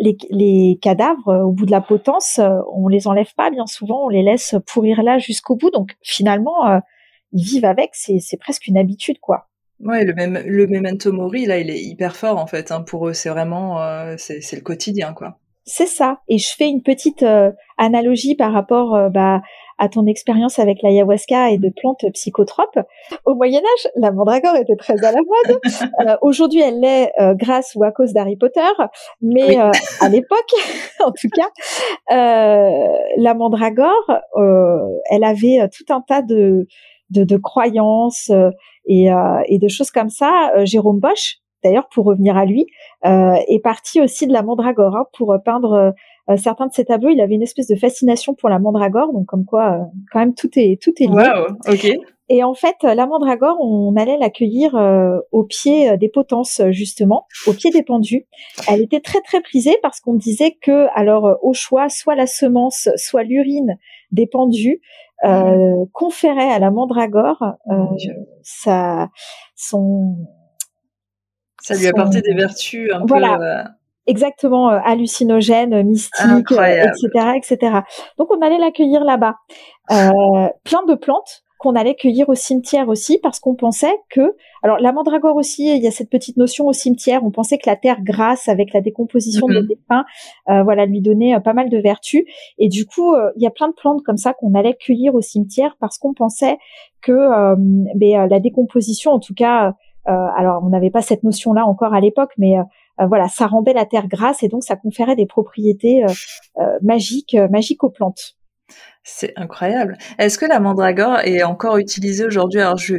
les, les, cadavres au bout de la potence, on les enlève pas bien souvent, on les laisse pourrir là jusqu'au bout. Donc finalement, ils vivent avec. C'est presque une habitude, quoi. Ouais, le même le memento mori là, il est hyper fort en fait. Hein, pour eux, c'est vraiment euh, c'est c'est le quotidien quoi. C'est ça. Et je fais une petite euh, analogie par rapport euh, bah, à ton expérience avec l'ayahuasca et de plantes psychotropes. Au Moyen Âge, la mandragore était très à la mode. Aujourd'hui, elle l'est grâce ou à cause d'Harry Potter, mais à l'époque, en tout cas, la mandragore, elle avait tout un tas de de, de croyances et, euh, et de choses comme ça. Euh, Jérôme Bosch, d'ailleurs, pour revenir à lui, euh, est parti aussi de la mandragore hein, pour peindre certains de ses tableaux. Il avait une espèce de fascination pour la mandragore, donc comme quoi, quand même, tout est tout est lié. Wow, ok. Et en fait, la mandragore, on allait l'accueillir au pied des potences, justement, au pied des pendus. Elle était très très prisée parce qu'on disait que, alors, au choix, soit la semence, soit l'urine des pendus euh, conférait à la mandragore euh, ça, son, ça lui apportait des vertus un voilà. peu. Euh, exactement euh, hallucinogènes, mystiques, etc., etc. Donc on allait l'accueillir là-bas. Euh, plein de plantes qu'on allait cueillir au cimetière aussi parce qu'on pensait que, alors la mandragore aussi, il y a cette petite notion au cimetière, on pensait que la terre grasse avec la décomposition des défunts, euh, voilà, lui donnait euh, pas mal de vertus. Et du coup, euh, il y a plein de plantes comme ça qu'on allait cueillir au cimetière parce qu'on pensait que ben, la décomposition, en tout cas, alors on n'avait pas cette notion-là encore à l'époque, mais voilà, ça rendait la terre grasse et donc ça conférait des propriétés magiques, magiques aux plantes. C'est incroyable. Est-ce que la mandragore est encore utilisée aujourd'hui? Alors, je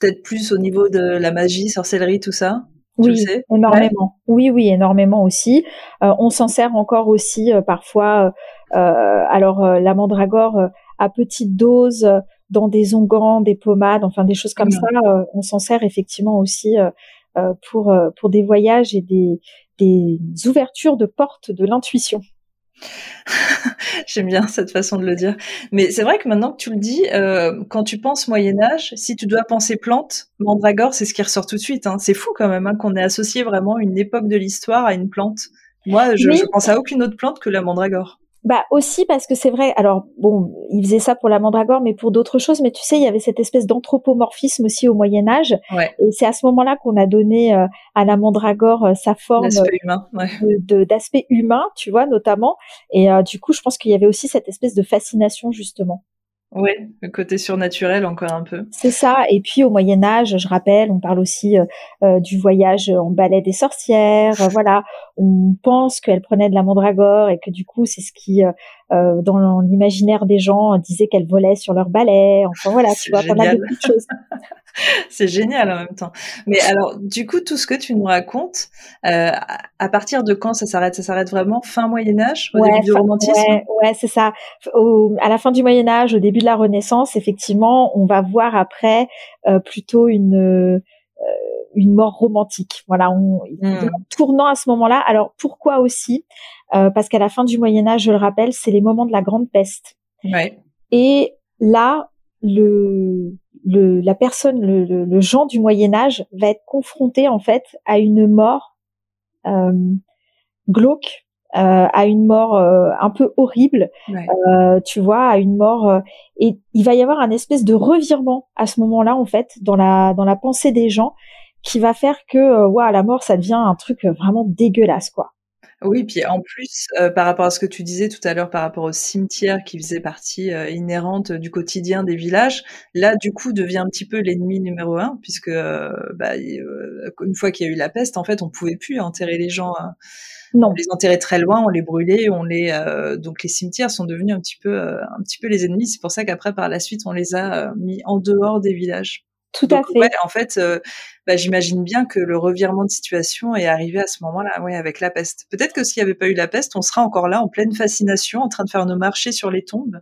peut-être plus au niveau de la magie, sorcellerie, tout ça. oui, énormément. Oui, oui, énormément aussi. Euh, on s'en sert encore aussi euh, parfois. Euh, alors, la mandragore à petite dose dans des onguents, des pommades, enfin des choses comme ça. on s'en sert effectivement aussi pour pour des voyages et des des ouvertures de portes de l'intuition. J'aime bien cette façon de le dire. Mais c'est vrai que maintenant que tu le dis, euh, quand tu penses Moyen Âge, si tu dois penser plante, mandragore, c'est ce qui ressort tout de suite. Hein. C'est fou quand même hein, qu'on ait associé vraiment une époque de l'histoire à une plante. Moi, je, je pense à aucune autre plante que la mandragore. Bah aussi parce que c'est vrai. Alors bon, il faisait ça pour la mandragore, mais pour d'autres choses. Mais tu sais, il y avait cette espèce d'anthropomorphisme aussi au Moyen Âge. Et c'est à ce moment-là qu'on a donné euh, à la mandragore euh, sa forme d'aspect humain, tu vois, notamment. Et euh, du coup, je pense qu'il y avait aussi cette espèce de fascination justement. Oui, le côté surnaturel encore un peu. C'est ça. Et puis au Moyen Âge, je rappelle, on parle aussi euh, euh, du voyage en ballet des sorcières. Euh, voilà, on pense qu'elle prenait de la mandragore et que du coup, c'est ce qui, dans l'imaginaire des gens, disait qu'elle volait sur leur balai. Enfin voilà, tu vois, beaucoup de choses. C'est génial en même temps. Mais alors, du coup, tout ce que tu nous racontes, euh, à partir de quand ça s'arrête? Ça s'arrête vraiment fin Moyen Âge, au début du romantisme? Ouais, c'est ça. à la fin du Moyen Âge, au début de la Renaissance, effectivement, on va voir après euh, plutôt une euh, une mort romantique. Voilà, on, mmh. tournant à ce moment-là. Alors pourquoi aussi? Parce qu'à la fin du Moyen Âge, je le rappelle, c'est les moments de la Grande Peste. Ouais. Et là, le, le, la personne, le, le, le, genre du Moyen Âge va être confronté en fait à une mort euh, glauque, euh, à une mort euh, un peu horrible, euh, tu vois, à une mort euh, et il va y avoir un espèce de revirement à ce moment-là en fait dans la dans la pensée des gens qui va faire que ouais, la mort ça devient un truc vraiment dégueulasse quoi. Oui, puis en plus, euh, par rapport à ce que tu disais tout à l'heure, par rapport au cimetière qui faisait partie euh, inhérente du quotidien des villages, là, du coup, devient un petit peu l'ennemi numéro un, puisque euh, bah, une fois qu'il y a eu la peste, en fait, on pouvait plus enterrer les gens. Non. On les enterrait très loin, on les brûlait, on les donc les cimetières sont devenus un petit peu un petit peu les ennemis. C'est pour ça qu'après, par la suite, on les a mis en dehors des villages. Tout à fait. en fait, euh, bah, j'imagine bien que le revirement de situation est arrivé à ce moment-là, ouais, avec la peste. Peut-être que s'il n'y avait pas eu la peste, on sera encore là en pleine fascination, en train de faire nos marchés sur les tombes.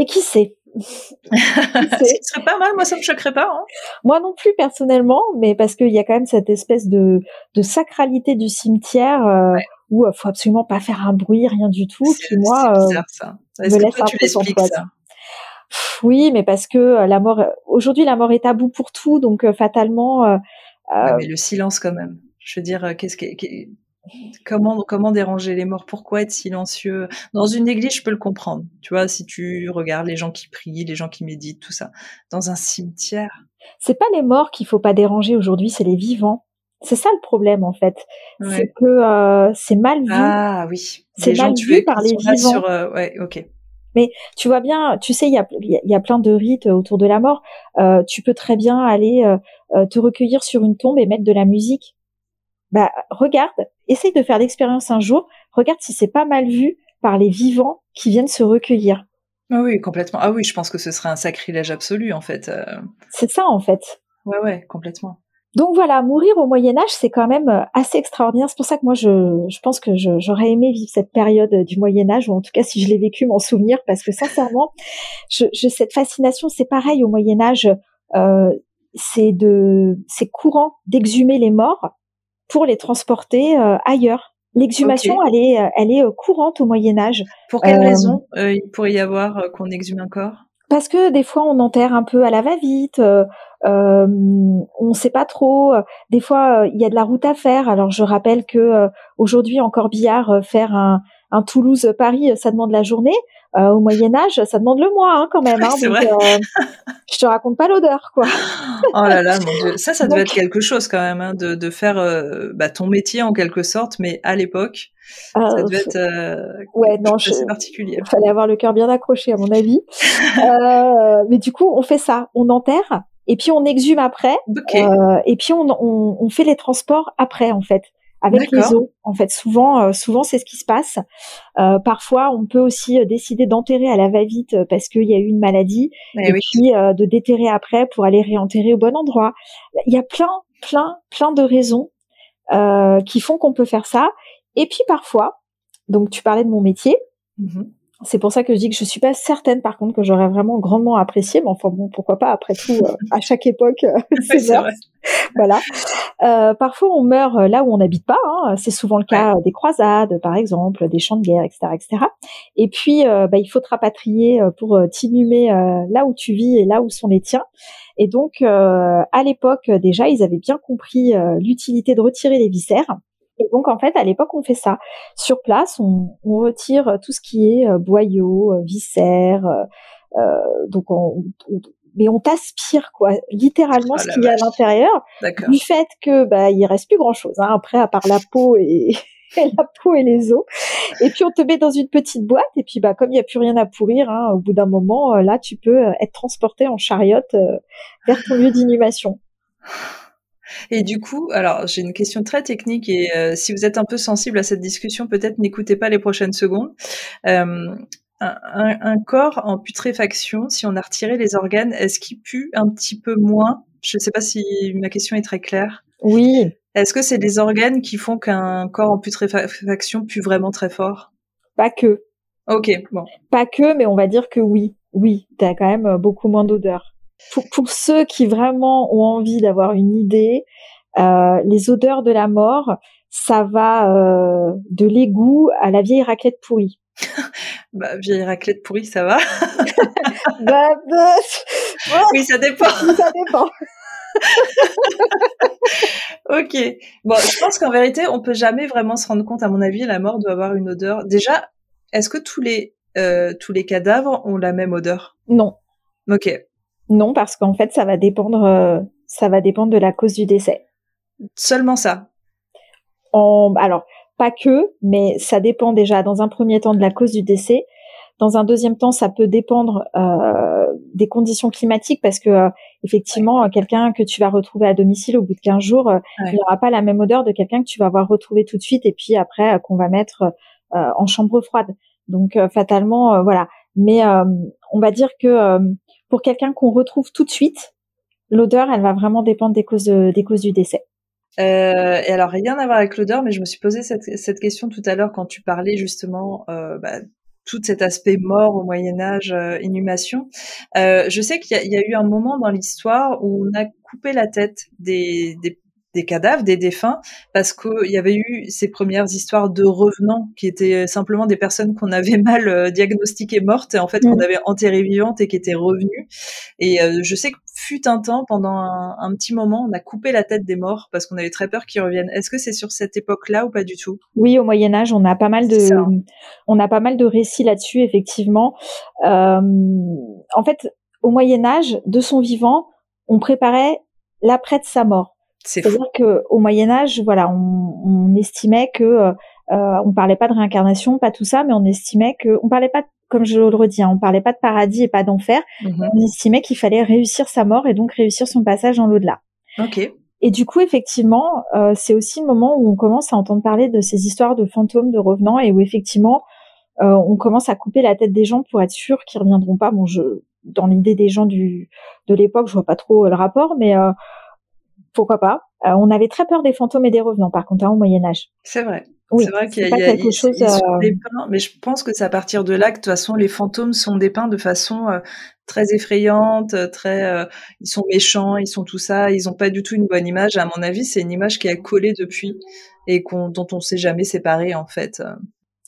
Et qui sait? Ce serait pas mal, moi ça me choquerait pas. Hein. Moi non plus personnellement, mais parce qu'il y a quand même cette espèce de, de sacralité du cimetière euh, où il faut absolument pas faire un bruit, rien du tout. Qui moi, euh, bizarre, ça. Est-ce que toi, tu l'expliques ça? Oui, mais parce que euh, la mort, aujourd'hui, la mort est tabou pour tout, donc euh, fatalement. Euh, mais le silence, quand même. Je veux dire, qu'est-ce que, comment comment déranger les morts? Pourquoi être silencieux? Dans une église, je peux le comprendre. Tu vois, si tu regardes les gens qui prient, les gens qui méditent, tout ça. Dans un cimetière? C'est pas les morts qu'il faut pas déranger aujourd'hui, c'est les vivants. C'est ça le problème en fait. C'est que c'est mal vu. Ah oui. C'est mal vu par les vivants. Sur, ouais, ok. Mais tu vois bien, tu sais, il y a, y a plein de rites autour de la mort. Euh, tu peux très bien aller euh, euh, te recueillir sur une tombe et mettre de la musique. Bah, regarde, essaye de faire l'expérience un jour. Regarde si c'est pas mal vu par les vivants qui viennent se recueillir. Ah oui, complètement. Ah oui, je pense que ce serait un sacrilège absolu, en fait. C'est ça, en fait. Ouais, ouais, complètement. Donc voilà, mourir au Moyen Âge, c'est quand même euh, assez extraordinaire. C'est pour ça que moi, je, je pense que j'aurais aimé vivre cette période du Moyen Âge, ou en tout cas, si je l'ai vécu, m'en souvenir, parce que sincèrement, je, je cette fascination, c'est pareil au Moyen Âge. Euh, c'est de, c'est courant d'exhumer les morts pour les transporter euh, ailleurs. L'exhumation, elle est, elle est courante au Moyen Âge. Pour quelle raison il pourrait y avoir qu'on exhume un corps? Parce que des fois on enterre un peu à la va-vite, euh, euh on ne sait pas trop. Des fois euh, il y a de la route à faire. Alors je rappelle que euh, aujourd'hui en Corbillard faire un, un Toulouse-Paris ça demande la journée. Au Moyen Âge ça demande le mois hein, quand même. Hein, donc, vrai. je te raconte pas l'odeur quoi. oh là là mon dieu, ça ça devait être quelque chose quand même hein, de, de faire bah, ton métier en quelque sorte, mais à l'époque. Euh, ça devait être euh, ouais, non, assez particulier. Il fallait avoir le cœur bien accroché, à mon avis. euh, mais du coup, on fait ça. On enterre et puis on exhume après. Euh, et puis on, on, on, fait les transports après, en fait, avec les os. En fait, souvent, euh, souvent c'est ce qui se passe. Euh, parfois, on peut aussi décider d'enterrer à la va-vite parce qu'il y a eu une maladie, eh et, puis de déterrer après pour aller réenterrer au bon endroit. Il y a plein, plein, plein de raisons qui font qu'on peut faire ça. Et puis parfois, donc tu parlais de mon métier. Mm-hmm. C'est pour ça que je dis que je suis pas certaine, par contre, que j'aurais vraiment grandement apprécié. Mais enfin bon, pourquoi pas Après tout, euh, à chaque époque, euh, c'est voilà. Euh, parfois, on meurt là où on n'habite pas. Hein. C'est souvent le cas des croisades, par exemple, des champs de guerre, etc., etc. Et puis, bah, il faut te rapatrier pour t'inhumer là où tu vis et là où sont les tiens. Et donc, à l'époque, déjà, ils avaient bien compris l'utilité de retirer les viscères et donc en fait, à l'époque, on fait ça. Sur place, on, on retire tout ce qui est euh, boyaux, euh, viscères. Euh, euh donc on, mais on t'aspire quoi, littéralement oh ce qu'il y a à l'intérieur, du fait que bah il reste plus grand chose hein, après à part la peau et, la peau et les os. Et puis on te met dans une petite boîte et puis bah comme il n'y a plus rien à pourrir, hein, au bout d'un moment là tu peux être transporté en chariote vers ton lieu d'inhumation. Et du coup, alors j'ai une question très technique et euh, si vous êtes un peu sensible à cette discussion, peut-être n'écoutez pas les prochaines secondes. Euh, un, un, corps en putréfaction, si on a retiré les organes, est-ce qu'il pue un petit peu moins? Je ne sais pas si ma question est très claire. Oui. Est-ce que c'est les organes qui font qu'un corps en putréfaction pue vraiment très fort? Pas que. Ok, bon. Pas que, mais on va dire que oui. Oui, tu as quand même beaucoup moins d'odeur. Pour, pour, ceux qui vraiment ont envie d'avoir une idée, euh, les odeurs de la mort, ça va euh, de l'égout à la vieille raclette pourrie. bah, vieille raclette pourrie, ça va bah, bah, Oui, ça dépend. ça dépend. ok. Bon, je pense qu'en vérité, on peut jamais vraiment se rendre compte. À mon avis, la mort doit avoir une odeur. Déjà, est-ce que tous les euh, tous les cadavres ont la même odeur? Non. Ok. Non, parce qu'en fait, ça va dépendre. Euh, ça va dépendre de la cause du décès. Seulement ça? En, alors, pas que, mais ça dépend déjà dans un premier temps de la cause du décès. Dans un deuxième temps, ça peut dépendre euh, des conditions climatiques parce que euh, effectivement, quelqu'un que tu vas retrouver à domicile au bout de 15 jours, euh, il n'aura pas la même odeur de quelqu'un que tu vas avoir retrouvé tout de suite et puis après euh, qu'on va mettre en chambre froide. Donc fatalement, voilà. Mais on va dire que pour quelqu'un qu'on retrouve tout de suite, l'odeur, elle va vraiment dépendre des causes des causes du décès. Euh, et alors rien à voir avec l'odeur, mais je me suis posé cette, cette question tout à l'heure quand tu parlais justement euh, bah, tout cet aspect mort au Moyen Âge, euh, inhumation. Euh, je sais qu'il y, y, a eu un moment dans l'histoire où on a coupé la tête des, des des cadavres, des défunts, parce qu'il y avait eu ces premières histoires de revenants qui étaient simplement des personnes qu'on avait mal euh, diagnostiquées mortes et en fait qu'on mmh. avait enterrées vivantes et qui étaient revenues. Et euh, je sais que fut un temps, pendant un, petit moment, on a coupé la tête des morts parce qu'on avait très peur qu'ils reviennent. Est-ce que c'est sur cette époque-là ou pas du tout? Oui, au Moyen Âge, on a pas mal de, on a pas mal de récits là-dessus, effectivement. Euh, en fait, au Moyen Âge, de son vivant, on préparait l'après de sa mort. C'est-à-dire qu'au Moyen Âge, voilà, on, on estimait que euh, euh, on parlait pas de réincarnation, pas tout ça, mais on estimait que on parlait pas, comme je le redis, hein, on parlait pas de paradis et pas d'enfer. Mm-hmm. On estimait qu'il fallait réussir sa mort et donc réussir son passage dans l'au-delà. Ok. Et du coup, effectivement, euh, c'est aussi le moment où on commence à entendre parler de ces histoires de fantômes, de revenants, et où effectivement, euh, on commence à couper la tête des gens pour être sûr qu'ils reviendront pas. Bon, je, dans l'idée des gens du de l'époque, je vois pas trop le rapport, mais euh, pourquoi pas. Euh, on avait très peur des fantômes et des revenants, par contre, hein, au Moyen Âge. C'est vrai. Oui, c'est vrai qu'il y a, quelque chose. Euh, mais je pense que c'est à partir de là que de toute façon les fantômes sont dépeints de façon euh, très effrayante, très. ils sont méchants, ils sont tout ça, ils ont pas du tout une bonne image. À mon avis, c'est une image qui a collé depuis et dont on s'est jamais séparé en fait.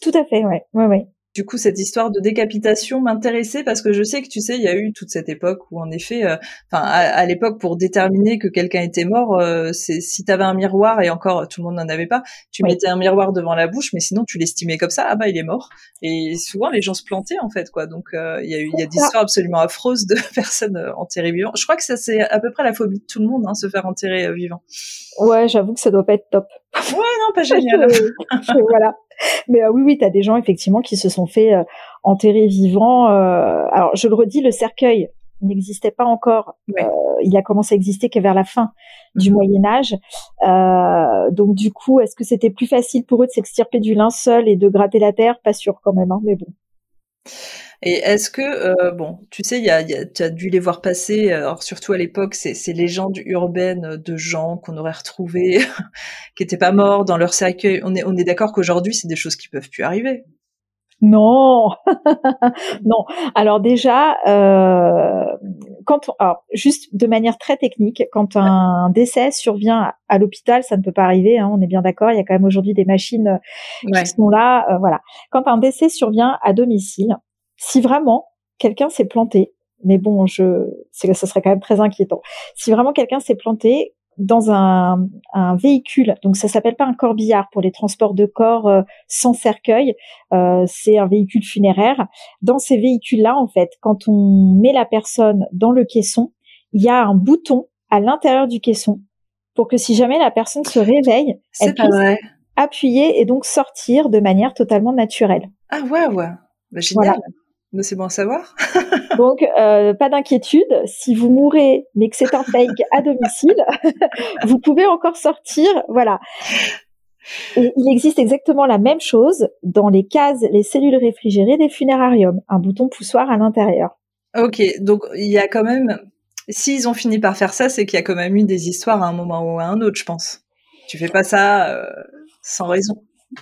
Tout à fait, ouais, ouais, ouais du coup, cette histoire de décapitation m'intéressait parce que je sais que tu sais, il y a eu toute cette époque où, en effet, euh, enfin, à, l'époque, pour déterminer que quelqu'un était mort, euh, c'est si tu avais un miroir et encore tout le monde n'en avait pas, tu mettais un miroir devant la bouche, mais sinon tu l'estimais comme ça, ah bah il est mort. Et souvent les gens se plantaient en fait, quoi. Donc euh, il y a eu, il y a des histoires absolument affreuses de personnes enterrées vivantes. Je crois que ça c'est à peu près la phobie de tout le monde, hein, se faire enterrer vivant. Ouais, j'avoue que ça doit pas être top. Ouais, non, pas génial. voilà. Mais euh, oui, oui, tu as des gens effectivement qui se sont fait euh, enterrer vivants. Euh, alors, je le redis, le cercueil n'existait pas encore. il a commencé à exister que vers la fin du mhm. Moyen Âge. donc, du coup, est-ce que c'était plus facile pour eux de s'extirper du linceul et de gratter la terre? Pas sûr quand même, hein, mais bon. Et est-ce que, euh, bon, tu sais, y a, y a, tu as dû les voir passer, alors surtout à l'époque, ces, ces légendes urbaines de gens qu'on aurait retrouvés, qui n'étaient pas morts dans leur cercueil. On est, on est d'accord qu'aujourd'hui, c'est des choses qui peuvent plus arriver. Non, non. Alors déjà, euh, quand, alors, juste de manière très technique, quand un décès survient à l'hôpital, ça ne peut pas arriver. Hein, on est bien d'accord. Il y a quand même aujourd'hui des machines qui sont là. Euh, voilà. Quand un décès survient à domicile, si vraiment quelqu'un s'est planté, mais bon, je, ça serait quand même très inquiétant. Si vraiment quelqu'un s'est planté dans un, un, véhicule, donc ça s'appelle pas un corbillard pour les transports de corps euh, sans cercueil, euh, c'est un véhicule funéraire. Dans ces véhicules-là, en fait, quand on met la personne dans le caisson, il y a un bouton à l'intérieur du caisson pour que si jamais la personne se réveille, elle puisse appuyer et donc sortir de manière totalement naturelle. Ah ouais, ouais. Bah, génial c'est bon à savoir. Donc, euh, pas d'inquiétude. Si vous mourrez, mais que c'est un fake à domicile, vous pouvez encore sortir. Voilà. Et il existe exactement la même chose dans les cases, les cellules réfrigérées des funérariums. Un bouton poussoir à l'intérieur. Ok, donc il y a quand même s'ils ont fini par faire ça, c'est qu'il y a quand même eu des histoires à un moment ou à un autre, je pense. Tu fais pas ça euh, sans raison.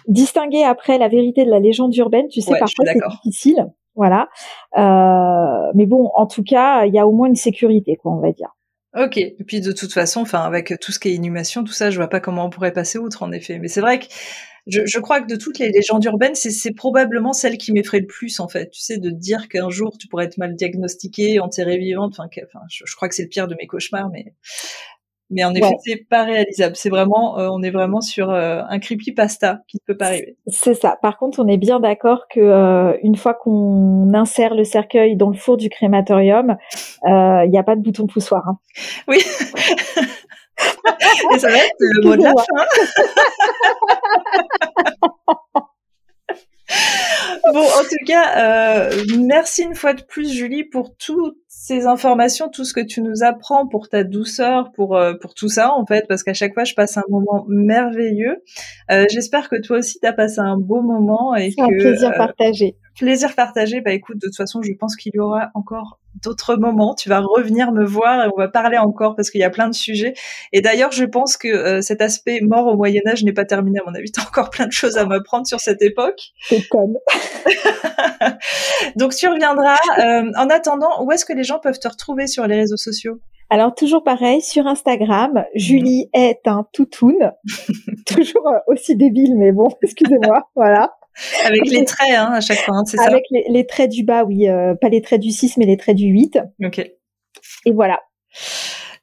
Distinguer après la vérité de la légende urbaine, tu sais, parfois c'est difficile. Voilà. Euh, mais bon, en tout cas, il y a au moins une sécurité, quoi, on va dire. Ok. Et puis de toute façon, enfin, avec tout ce qui est inhumation, tout ça, je vois pas comment on pourrait passer outre, en effet. Mais c'est vrai que je, je, crois que de toutes les légendes urbaines, c'est probablement celle qui m'effraie le plus, en fait. Tu sais, de dire qu'un jour tu pourrais être mal diagnostiqué, enterré vivante. Enfin je, je, crois que c'est le pire de mes cauchemars, mais mais en effet, c'est pas réalisable. C'est vraiment, euh, on est vraiment sur euh, un creepypasta qui ne peut pas arriver. C'est ça. Par contre, on est bien d'accord que euh, une fois qu'on insère le cercueil dans le four du crématorium, il n'y a pas de bouton poussoir. Hein. Oui. Et ça va être le mot de la fin. bon, en tout cas, euh, merci une fois de plus, Julie, pour toutes ces informations, tout ce que tu nous apprends, pour ta douceur, pour euh, pour tout ça, en fait, parce qu'à chaque fois, je passe un moment merveilleux. Euh, J'espère que toi aussi, tu as passé un beau moment et que un plaisir euh, partagé. Plaisir partagé. Bah écoute, de toute façon, je pense qu'il y aura encore d'autres moments. Tu vas revenir me voir et on va parler encore parce qu'il y a plein de sujets. Et d'ailleurs, je pense que euh, cet aspect mort au Moyen Âge n'est pas terminé. À mon avis, tu as encore plein de choses à m'apprendre sur cette époque. C'est comme. Donc tu reviendras. Euh, en attendant, où est-ce que les gens peuvent te retrouver sur les réseaux sociaux? Alors toujours pareil sur Instagram, Julie est un toutoun, toujours euh, aussi débile mais bon, excusez-moi, voilà. Avec les traits, hein, à chaque fois, hein, c'est ça Avec les, traits du bas, oui. Euh, pas les traits du 6, mais les traits du 8. Ok. Et voilà.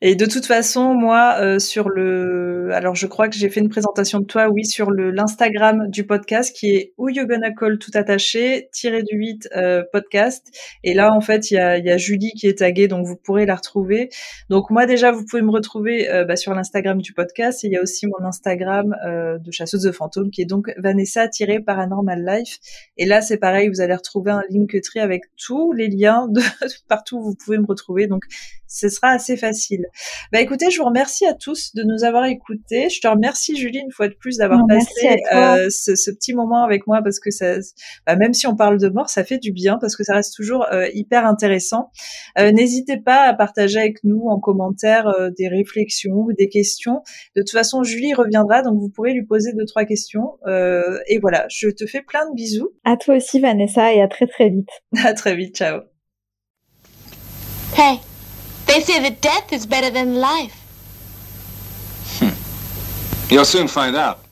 Et de toute façon, moi, euh, sur le, alors je crois que j'ai fait une présentation de toi, oui, sur le l'Instagram du podcast qui est Who You Gonna Call tout attaché tiré du 8 euh, podcast. Et là, en fait, il y a, y a Julie qui est taguée, donc vous pourrez la retrouver. Donc moi déjà, vous pouvez me retrouver euh, bah, sur l'Instagram du podcast. Et il y a aussi mon Instagram euh, de chasseuse de fantômes qui est donc Vanessa Paranormal Life. Et là, c'est pareil, vous allez retrouver un Linktree avec tous les liens de partout où vous pouvez me retrouver. Donc ce sera assez facile. Bah écoutez, je vous remercie à tous de nous avoir écoutés. Je te remercie Julie une fois de plus d'avoir passé euh, ce, ce, petit moment avec moi parce que ça, bah, même si on parle de mort, ça fait du bien parce que ça reste toujours euh, hyper intéressant. Euh, N'hésitez pas à partager avec nous en commentaire euh, des réflexions ou des questions. De toute façon, Julie reviendra, donc vous pourrez lui poser deux trois questions. Euh, et voilà, je te fais plein de bisous. À toi aussi Vanessa et à très très vite. À très vite, ciao. Hey. They say that death is better than life. Hmm. You'll soon find out.